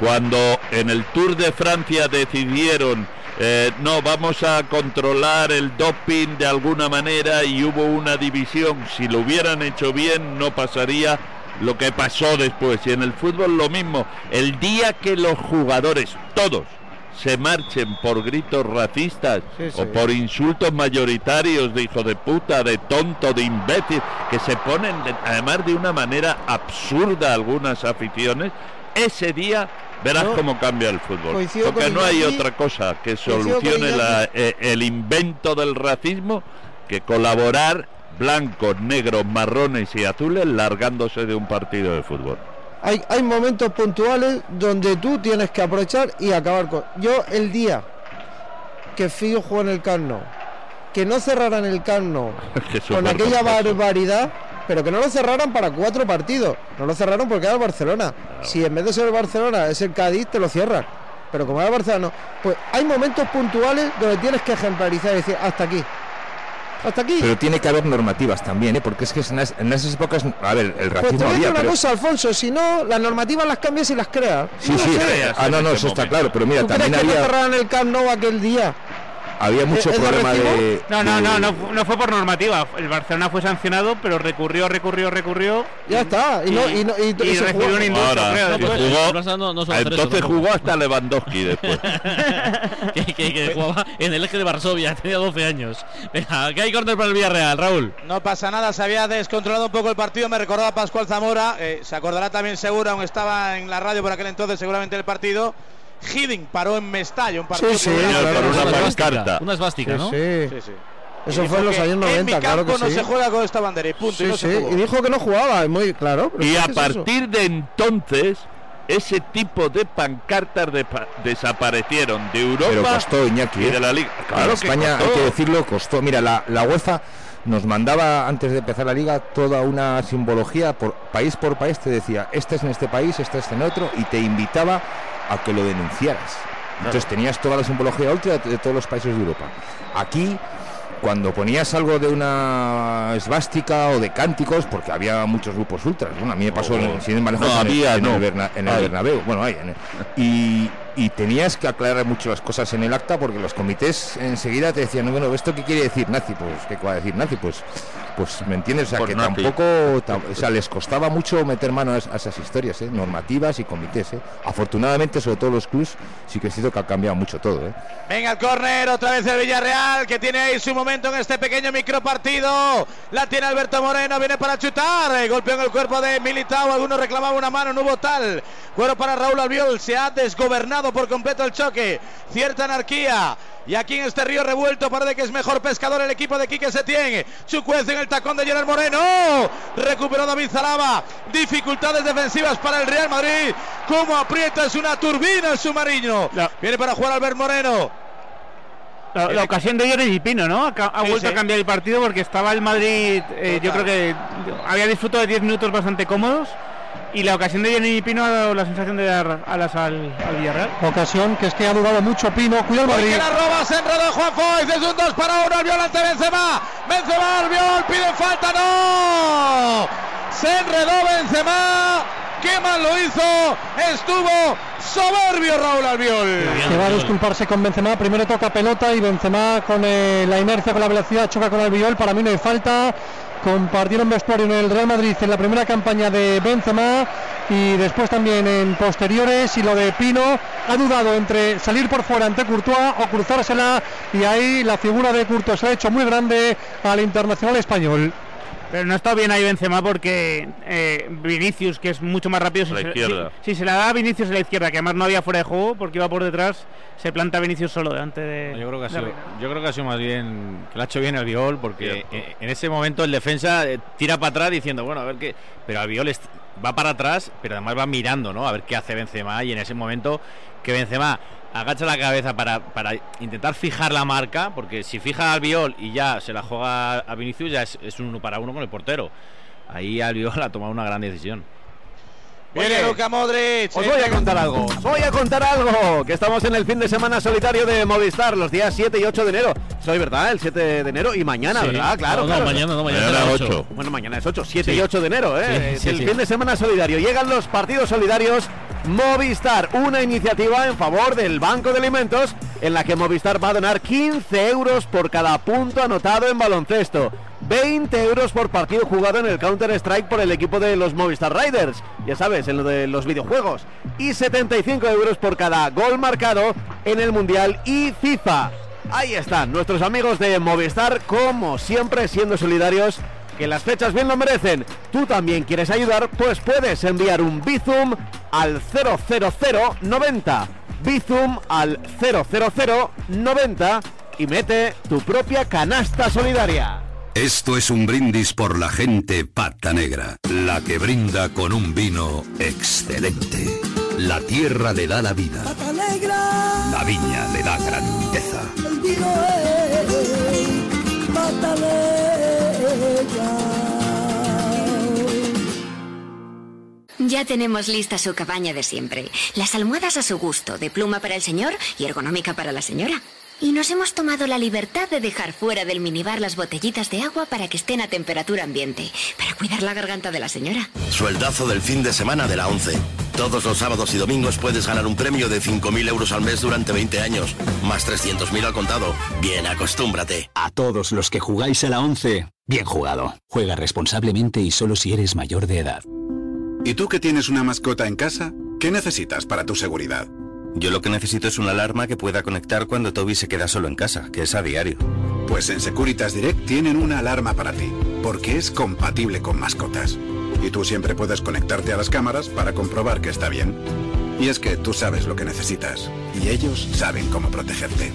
P: Cuando en el Tour de Francia decidieron, eh, no, vamos a controlar el doping de alguna manera y hubo una división, si lo hubieran hecho bien no pasaría lo que pasó después. Y en el fútbol lo mismo. El día que los jugadores, todos, se marchen por gritos racistas o
O: sí.
P: por insultos mayoritarios de hijo de puta, de tonto, de imbécil, que se ponen de- además de una manera absurda algunas aficiones, ese día verás
O: No,
P: cómo cambia el fútbol. Porque no hay otra cosa que solucione la- eh, el invento del racismo que colaborar blancos, negros, marrones y azules largándose de un partido de fútbol.
O: Hay, hay momentos puntuales donde tú tienes que aprovechar y acabar con. Yo, el día que Figo jugó en el Camp Nou, que no cerraran el
P: eso
O: con aquella barbaridad, pero que no lo cerraran para cuatro partidos. No lo cerraron porque era el Barcelona. Si en vez de ser el Barcelona es el Cádiz, te lo cierran. Pero como era el Barcelona, no. Pues hay momentos puntuales donde tienes que ejemplarizar y decir, hasta aquí. Hasta aquí.
M: Pero tiene que haber normativas también, ¿eh? porque es que en, es- en esas épocas, a ver, el
O: Pues te
M: racismo
O: voy a decir
M: había,
O: una
M: pero...
O: cosa, Alfonso, si no, las normativas las cambias y las creas.
M: Sí,
O: No
M: sí, ah, no, no, eso está claro, pero mira,
O: ¿Tú crees
M: también
O: que no
M: había,
O: cerraran el Camp Nou aquel día?
M: Había mucho
O: ¿Es de
M: problema de...
N: No, no,
M: de-
N: no, no, no fue por normativa. El Barcelona fue sancionado, pero recurrió, recurrió, recurrió.
O: Ya está. Y, no, y, no, y, y se
N: recibió
O: jugó.
N: un indulto,
P: Ahora,
N: creo, después.
P: jugó-
A: no-
P: entonces jugó hasta Lewandowski después.
A: que, que- que jugaba en el eje de Varsovia, tenía 12 años. Venga, que hay córner para el Villarreal, Raúl.
R: No pasa nada, se había descontrolado un poco el partido, me recordaba Pascual Zamora, eh, se acordará también seguro, aún estaba en la radio por aquel entonces seguramente el partido. Hiddink paró en Mestalla, un partido
O: Sí, sí, claro,
P: una.
A: Una esvástica,
O: Sí,
A: ¿no?
O: sí.
R: Sí, sí.
O: Eso fue en los años 90,
R: En mi
O: claro
R: campo
O: que
R: no
O: sí.
R: se juega con esta bandera y punto. y no
O: sí, dijo que no jugaba, es muy claro. pero
P: Y a
O: es
P: partir de entonces, ese tipo de pancartas depa- desaparecieron de Europa
M: Pero costó, Iñaki,
P: y
M: ¿eh?
P: de la Liga. Claro que
M: España,
P: costó.
M: hay que decirlo, costó. Mira, la, la UEFA nos mandaba antes de empezar la liga toda una simbología por país por país te decía este es en este país este es en otro y te invitaba a que lo denunciaras. Entonces tenías toda la simbología ultra de, todos los países de Europa. Aquí cuando ponías algo de una esvástica o de cánticos porque había muchos grupos ultras bueno, a mí me pasó en, el- sin
P: No,
M: en el-
P: había,
M: en,
P: no.
M: el, Berna- en el
P: Hay.
M: Bernabéu. Bueno hay en y, y tenías que aclarar mucho las cosas en el acta porque los comités enseguida te decían bueno esto qué quiere decir nazi pues qué va a decir nazi pues pues me entiendes o sea que tampoco tam- o sea les costaba mucho meter mano a esas historias ¿eh? normativas y comités ¿eh? afortunadamente sobre todo los clubs sí que es cierto que ha cambiado mucho todo ¿eh?
R: Venga el córner, otra vez el Villarreal, que tiene ahí su momento en este pequeño micropartido. La tiene Alberto Moreno, viene para chutar. eh, Golpeó en el cuerpo de Militao, algunos reclamaban una mano, no hubo tal. Cuero para Raúl Albiol, se ha desgobernado por completo el choque. Cierta anarquía. Y aquí en este río revuelto parece que es mejor pescador el equipo de Quique Setién. Chucuez en el tacón de Gerard Moreno. Recuperó David Zalaba. Dificultades defensivas para el Real Madrid. Cómo aprieta es una turbina el submarino. Viene para jugar Albert Moreno.
N: La, la ocasión de Llorens Pino, ¿no? Ha, ca- ha
R: Sí,
N: vuelto
R: sí.
N: a cambiar el partido porque estaba el Madrid, eh, yo creo que había disfrutado de 10 minutos bastante cómodos y la ocasión de Llorens Pino ha dado la sensación de dar alas al, al Villarreal.
J: Ocasión que es que ha durado mucho Pino. Cuida el Madrid.
R: que la roba, se enredó Juan Foyz, es un 2 para 1, Albiol ante Benzema, Benzema, Albiol, pide falta, no, se enredó Benzema, ¡Qué mal lo hizo! Estuvo soberbio Raúl Albiol.
J: Que va a disculparse con Benzema. Primero toca pelota y Benzema con eh, la inercia, con la velocidad, choca con Albiol. Para mí no hay falta. Compartieron vestuario en el Real Madrid en la primera campaña de Benzema y después también en posteriores. Y lo de Pino ha dudado entre salir por fuera ante Courtois o cruzársela. Y ahí la figura de Courtois se ha hecho muy grande al internacional español.
N: Pero no está bien ahí Benzema porque eh, Vinicius, que es mucho más rápido, si
P: la
N: se,
P: izquierda.
N: si- si se la da a Vinicius a la izquierda, que además no había fuera de juego porque iba por detrás, se planta Vinicius solo delante de.
Q: Yo creo que ha sido, yo creo que ha sido más bien que lo ha hecho bien Albiol porque eh, en ese momento el defensa eh, tira para atrás diciendo bueno a ver qué pero Albiol est- va para atrás pero además va mirando no a ver qué hace Benzema y en ese momento que Benzema agacha la cabeza para, para intentar fijar la marca porque si fija a Albiol y ya se la juega a Vinicius ya es, es un uno para uno con el portero ahí Albiol ha tomado una gran decisión
R: Viene Luka Modric.
B: Os voy a contar algo, os voy a contar algo, que estamos en el fin de semana solitario de Movistar, los días 7 y 8 de enero. Soy verdad, el 7 de enero y mañana,
A: Sí.
B: ¿verdad? Claro,
A: No, no,
B: claro.
A: mañana no, mañana Mañana será 8.
B: Bueno, mañana es 8, 7
A: Sí.
B: y 8 de enero, ¿eh?
A: Sí,
B: Es
A: sí,
B: el
A: sí.
B: fin de semana solidario. Llegan los partidos solidarios Movistar, una iniciativa en favor del Banco de Alimentos en la que Movistar va a donar 15 euros por cada punto anotado en baloncesto. 20 euros por partido jugado en el Counter-Strike por el equipo de los Movistar Riders, ya sabes, en lo de los videojuegos. Y 75 euros por cada gol marcado en el Mundial y FIFA. Ahí están nuestros amigos de Movistar, como siempre, siendo solidarios, que las fechas bien lo merecen. ¿Tú también quieres ayudar? Pues puedes enviar un Bizum al 00090. Bizum al 00090 y mete tu propia canasta solidaria.
S: Esto es un brindis por la gente pata negra, la que brinda con un vino excelente. La tierra le da la vida, la viña le da grandeza.
T: El vino es
U: Ya tenemos lista su cabaña de siempre. Las almohadas a su gusto, de pluma para el señor y ergonómica para la señora. Y nos hemos tomado la libertad de dejar fuera del minibar las botellitas de agua para que estén a temperatura ambiente, para cuidar la garganta de la señora.
V: Sueldazo del fin de semana de la 11. Todos los sábados y domingos puedes ganar un premio de 5.000 euros al mes durante 20 años, más 300.000 al contado. Bien, acostúmbrate.
W: A todos los que jugáis a la 11, bien jugado. Juega responsablemente y solo si eres mayor de edad.
G: ¿Y tú que tienes una mascota en casa? ¿Qué necesitas para tu seguridad?
V: Yo lo que necesito es una alarma que pueda conectar cuando Toby se queda solo en casa, que es a diario.
G: Pues en Securitas Direct tienen una alarma para ti, porque es compatible con mascotas. Y tú siempre puedes conectarte a las cámaras para comprobar que está bien. Y es que tú sabes lo que necesitas, y ellos saben cómo protegerte.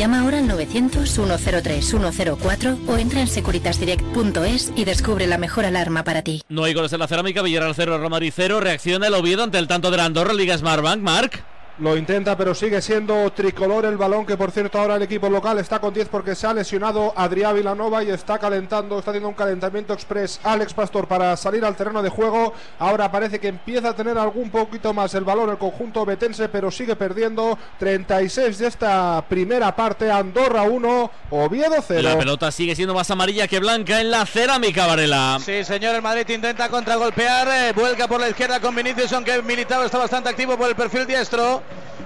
I: Llama ahora al 900-103-104 o entra en securitasdirect.es y descubre la mejor alarma para ti.
A: No hay goles en la cerámica, Villarreal 0, Real Madrid 0. Reacciona el Oviedo ante el tanto de la Andorra, Liga Smartbank. Marc.
L: Lo intenta, pero sigue siendo tricolor el balón, que por cierto ahora el equipo local está con 10 porque se ha lesionado Adrián Vilanova y está calentando, está haciendo un calentamiento express Alex Pastor para salir al terreno de juego. Ahora parece que empieza a tener algún poquito más el balón el conjunto betense, pero sigue perdiendo 36 de esta primera parte, Andorra 1, Oviedo 0.
A: La pelota sigue siendo más amarilla que blanca en la cerámica, Varela.
R: Sí, señor, el Madrid intenta contragolpear, eh, vuelca por la izquierda con Vinicius, aunque Militao está bastante activo por el perfil diestro.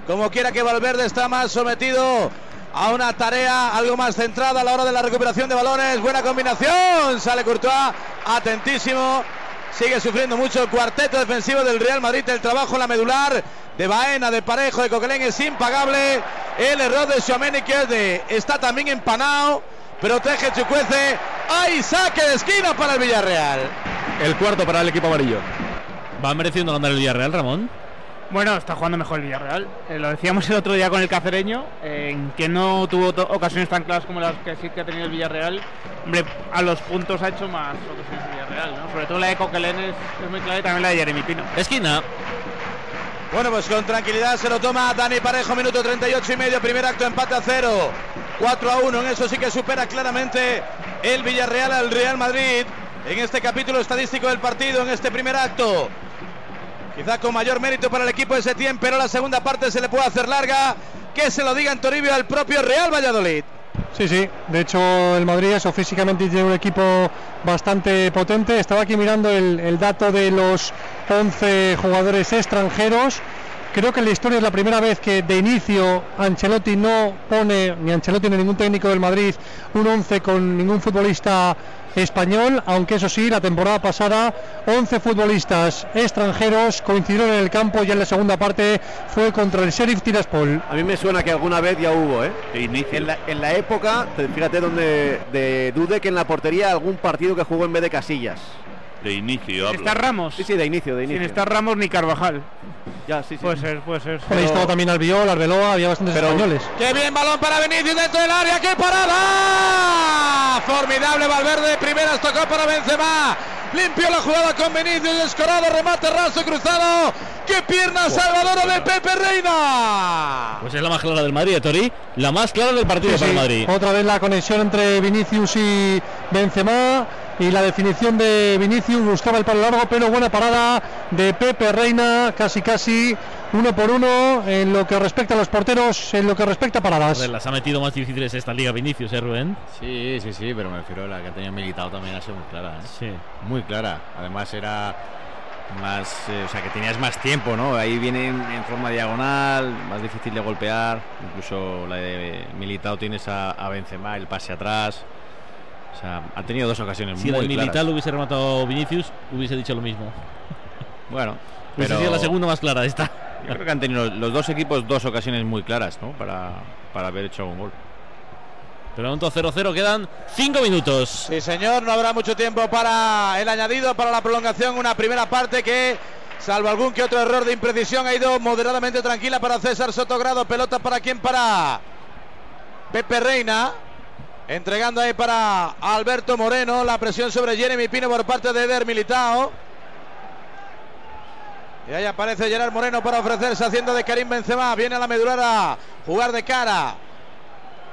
R: Como quiera que Valverde está más sometido a una tarea algo más centrada a la hora de la recuperación de balones. Buena combinación, sale Courtois, atentísimo. Sigue sufriendo mucho el cuarteto defensivo del Real Madrid. El trabajo en la medular de Baena, de Parejo, de Coquelén es impagable. El error de Xiomeni que es de- está también empanado. Protege Chucuece. ¡Hay saque de esquina para el Villarreal!
K: El cuarto para el equipo amarillo.
A: ¿Va mereciendo ganar el Villarreal, Ramón?
N: Bueno, está jugando mejor el Villarreal. Eh, lo decíamos el otro día con el cacereño, eh, en que no tuvo ocasiones tan claras como las que sí que ha tenido el Villarreal. Hombre, a los puntos ha hecho más ocasiones el Villarreal, ¿no? Sobre todo la de Coquelén es, es muy clara y también la de Jeremy Pino.
A: Esquina.
R: Bueno, pues con tranquilidad se lo toma Dani Parejo, minuto 38 y medio, primer acto, empate a cero. 4 a 1, en eso sí que supera claramente el Villarreal al Real Madrid. En este capítulo estadístico del partido, en este primer acto. Quizá con mayor mérito para el equipo de Setién, pero la segunda parte se le puede hacer larga. Que se lo diga en Toribio al propio Real Valladolid.
J: Sí, sí. De hecho, el Madrid eso físicamente tiene un equipo bastante potente. Estaba aquí mirando el, dato de los 11 jugadores extranjeros. Creo que en la historia es la primera vez que de inicio Ancelotti no pone, ni Ancelotti ni ningún técnico del Madrid, un 11 con ningún futbolista español, aunque eso sí, la temporada pasada 11 futbolistas extranjeros coincidieron en el campo y en la segunda parte fue contra el Sheriff Tiraspol.
B: A mí me suena que alguna vez ya hubo, ¿eh? En la, en la época, te- fíjate donde de dude que en la portería algún partido que jugó en vez de Casillas.
P: De inicio, hablo.
N: Está Ramos.
B: Sí, sí, de inicio, de
N: Sin
B: inicio.
N: estar Ramos ni Carvajal.
B: Ya, sí, sí.
N: Puede ser, puede ser.
J: Ahí estaba también Albiol, Arbeloa, había bastantes españoles.
R: Qué bien balón para Vinicius dentro del área, qué parada. Formidable Valverde, primeras tocó para Benzema. Limpió la jugada con Vinicius, escorado, remate raso cruzado. ¡Qué pierna salvadora de Pepe Reina!
A: Pues es la más clara del Madrid, Tori. La más clara del partido
J: Sí,
A: para el. Madrid.
J: Otra vez la conexión entre Vinicius y Benzema y la definición de Vinicius buscaba el palo largo, pero buena parada de Pepe Reina, casi casi uno por uno en lo que respecta a los porteros, en lo que respecta a paradas.
A: Joder, Las ha metido más difíciles esta liga Vinicius, ¿eh, Rubén?
Q: Sí, sí, sí, pero me refiero a la que tenía militado también ha sido muy clara. ¿eh?
A: Sí.
Q: Muy clara. Además era más, eh, o sea, que tenías más tiempo, ¿no? Ahí viene en, en forma diagonal, más difícil de golpear. Incluso la de Militao tienes a, a Benzema, el pase atrás. O sea, ha tenido dos ocasiones
A: Si
Q: muy
A: de
Q: claras.
A: Militar hubiese rematado Vinicius, hubiese dicho lo mismo.
Q: Bueno,
A: Hubiese
Q: pero
A: sido la segunda más clara esta.
Q: Yo creo que han tenido los dos equipos dos ocasiones muy claras, ¿no? Para, para haber hecho un gol.
A: Pronto 0-0, quedan 5 minutos.
R: Sí, señor, no habrá mucho tiempo para el añadido, para la prolongación. Una primera parte que, salvo algún que otro error de imprecisión, ha ido moderadamente tranquila para César Sotogrado. Pelota para quién? Para Pepe Reina. Entregando ahí para Alberto Moreno. La presión sobre Jeremy Pino por parte de Eder Militao. Y ahí aparece Gerard Moreno para ofrecerse haciendo de Karim Benzema. Viene a la medular jugar de cara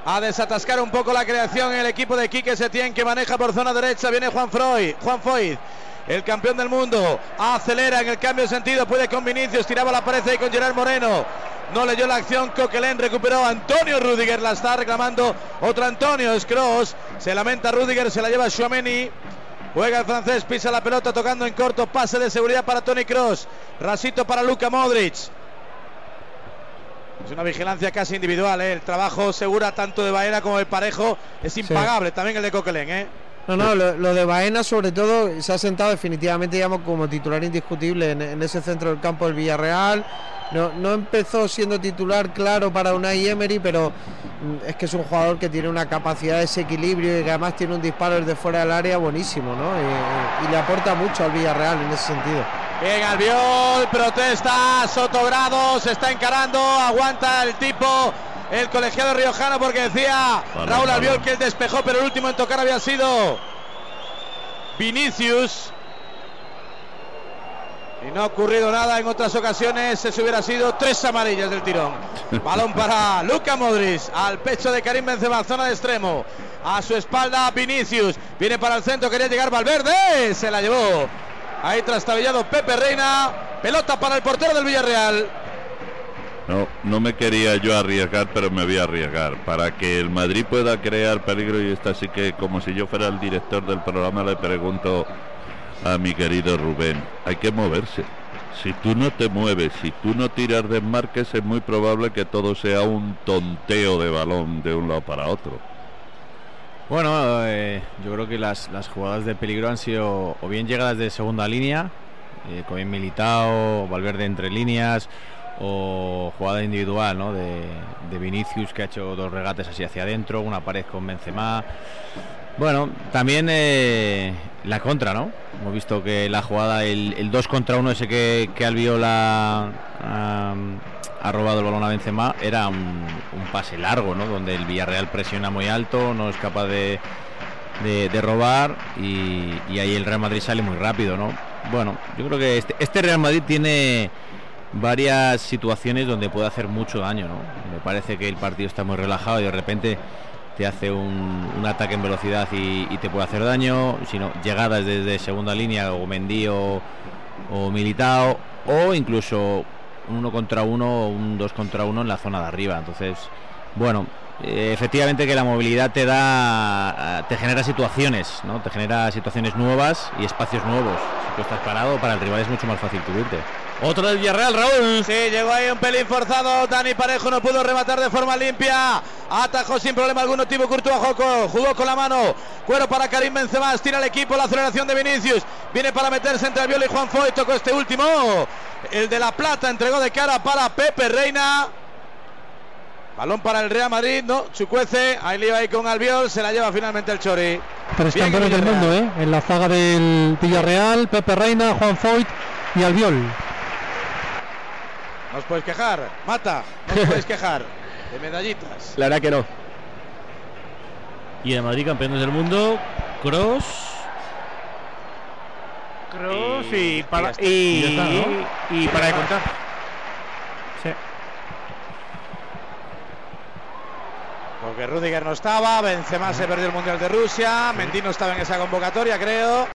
R: a desatascar un poco la creación el equipo de Quique Setién que maneja por zona derecha. Viene Juan Freud, Juan el campeón del mundo. Acelera en el cambio de sentido, puede con Vinicius, tiraba la pared ahí con Gerard Moreno. No leyó la acción, Coquelén recuperó a Antonio Rudiger, la está reclamando otro Antonio, es Kroos. Se lamenta Rudiger, se la lleva Chouameni. Juega el francés, pisa la pelota tocando en corto, pase de seguridad para Tony Cross. Rasito para Luka Modric. Es una vigilancia casi individual, ¿eh? el trabajo segura tanto de Baena como de Parejo es impagable, también el de Coquelén. ¿eh?
O: No, no, lo, de Baena sobre todo se ha sentado definitivamente digamos, como titular indiscutible en, ese centro del campo del Villarreal. No, no empezó siendo titular claro para Unai Emery, pero mm, es que es un jugador que tiene una capacidad de desequilibrio y que además tiene un disparo desde fuera del área buenísimo, ¿no? Y, y le aporta mucho al Villarreal en ese sentido.
R: Bien, Albiol, protesta, Sotogrado, se está encarando, aguanta el tipo, el colegiado riojano, porque decía Raúl. Albiol que él despejó, pero el último en tocar había sido Vinicius. Y no ha ocurrido nada en otras ocasiones, eso hubiera sido tres amarillas del tirón. Balón para Luca Modric, al pecho de Karim Benzema, zona de extremo. A su espalda Vinicius, viene para el centro, quería llegar Valverde, se la llevó. Ahí trastabillado Pepe Reina, pelota para el portero del Villarreal.
P: No, no me quería yo arriesgar, pero me voy a arriesgar. Para que el Madrid pueda crear peligro, y esta sí que, como si yo fuera el director del programa, le pregunto a mi querido Rubén, hay que moverse. Si tú no te mueves, si tú no tiras desmarques, es muy probable que todo sea un tonteo de balón de un lado para otro.
Q: Bueno, eh, yo creo que las, las jugadas de peligro han sido o bien llegadas de segunda línea, eh, con bien Militao, Valverde entre líneas, o jugada individual, ¿no? De, Vinicius que ha hecho dos regates así hacia adentro, una pared con Benzema. Bueno, también eh, la contra, ¿no? Hemos visto que la jugada, el, 2 contra 1 ese que, que Albiol ha, robado el balón a Benzema, era un, un pase largo, ¿no? Donde el Villarreal presiona muy alto, no es capaz de, de, de robar y, y ahí el Real Madrid sale muy rápido, ¿no? Bueno, yo creo que este, este Real Madrid tiene varias situaciones donde puede hacer mucho daño, ¿no? Me parece que el partido está muy relajado y de repente te hace un, ataque en velocidad y, te puede hacer daño, sino llegadas desde segunda línea o Mendy o, o Militao o incluso un uno contra uno o un dos contra uno en la zona de arriba. Entonces, bueno, eh, efectivamente que la movilidad te da, te genera situaciones, ¿no? Te genera situaciones nuevas y espacios nuevos. Tú estás parado, para el rival es mucho más fácil cubrirte.
A: Otro del Villarreal, Raúl.
R: Sí, llegó ahí un pelín forzado. Dani Parejo no pudo rematar de forma limpia. Atajó sin problema alguno Tibo Courtois Joco. Jugó con la mano. Cuero para Karim Benzema. Tira el equipo. La aceleración de Vinicius. Viene para meterse entre Albiol y Juan Foy. Tocó este último. El de La Plata entregó de cara para Pepe Reina. Balón para el Real Madrid. No, Chucuece. Ahí le iba ahí con Albiol. Se la lleva finalmente el Chori.
J: Tres
R: Bien,
J: campeones del mundo, ¿eh? En la zaga del Villarreal, Pepe Reina, Juan Foyt y Albiol.
R: No os podéis quejar. Mata. No os podéis quejar. De medallitas.
K: La verdad que no.
A: Y el Madrid campeones del mundo, Cross.
N: Cross y, para,
A: y
N: y,
A: ya está, ¿no?
N: y para de contar.
R: Porque Rudiger no estaba, Benzema se perdió el Mundial de Rusia, Mendy no estaba en esa convocatoria, creo.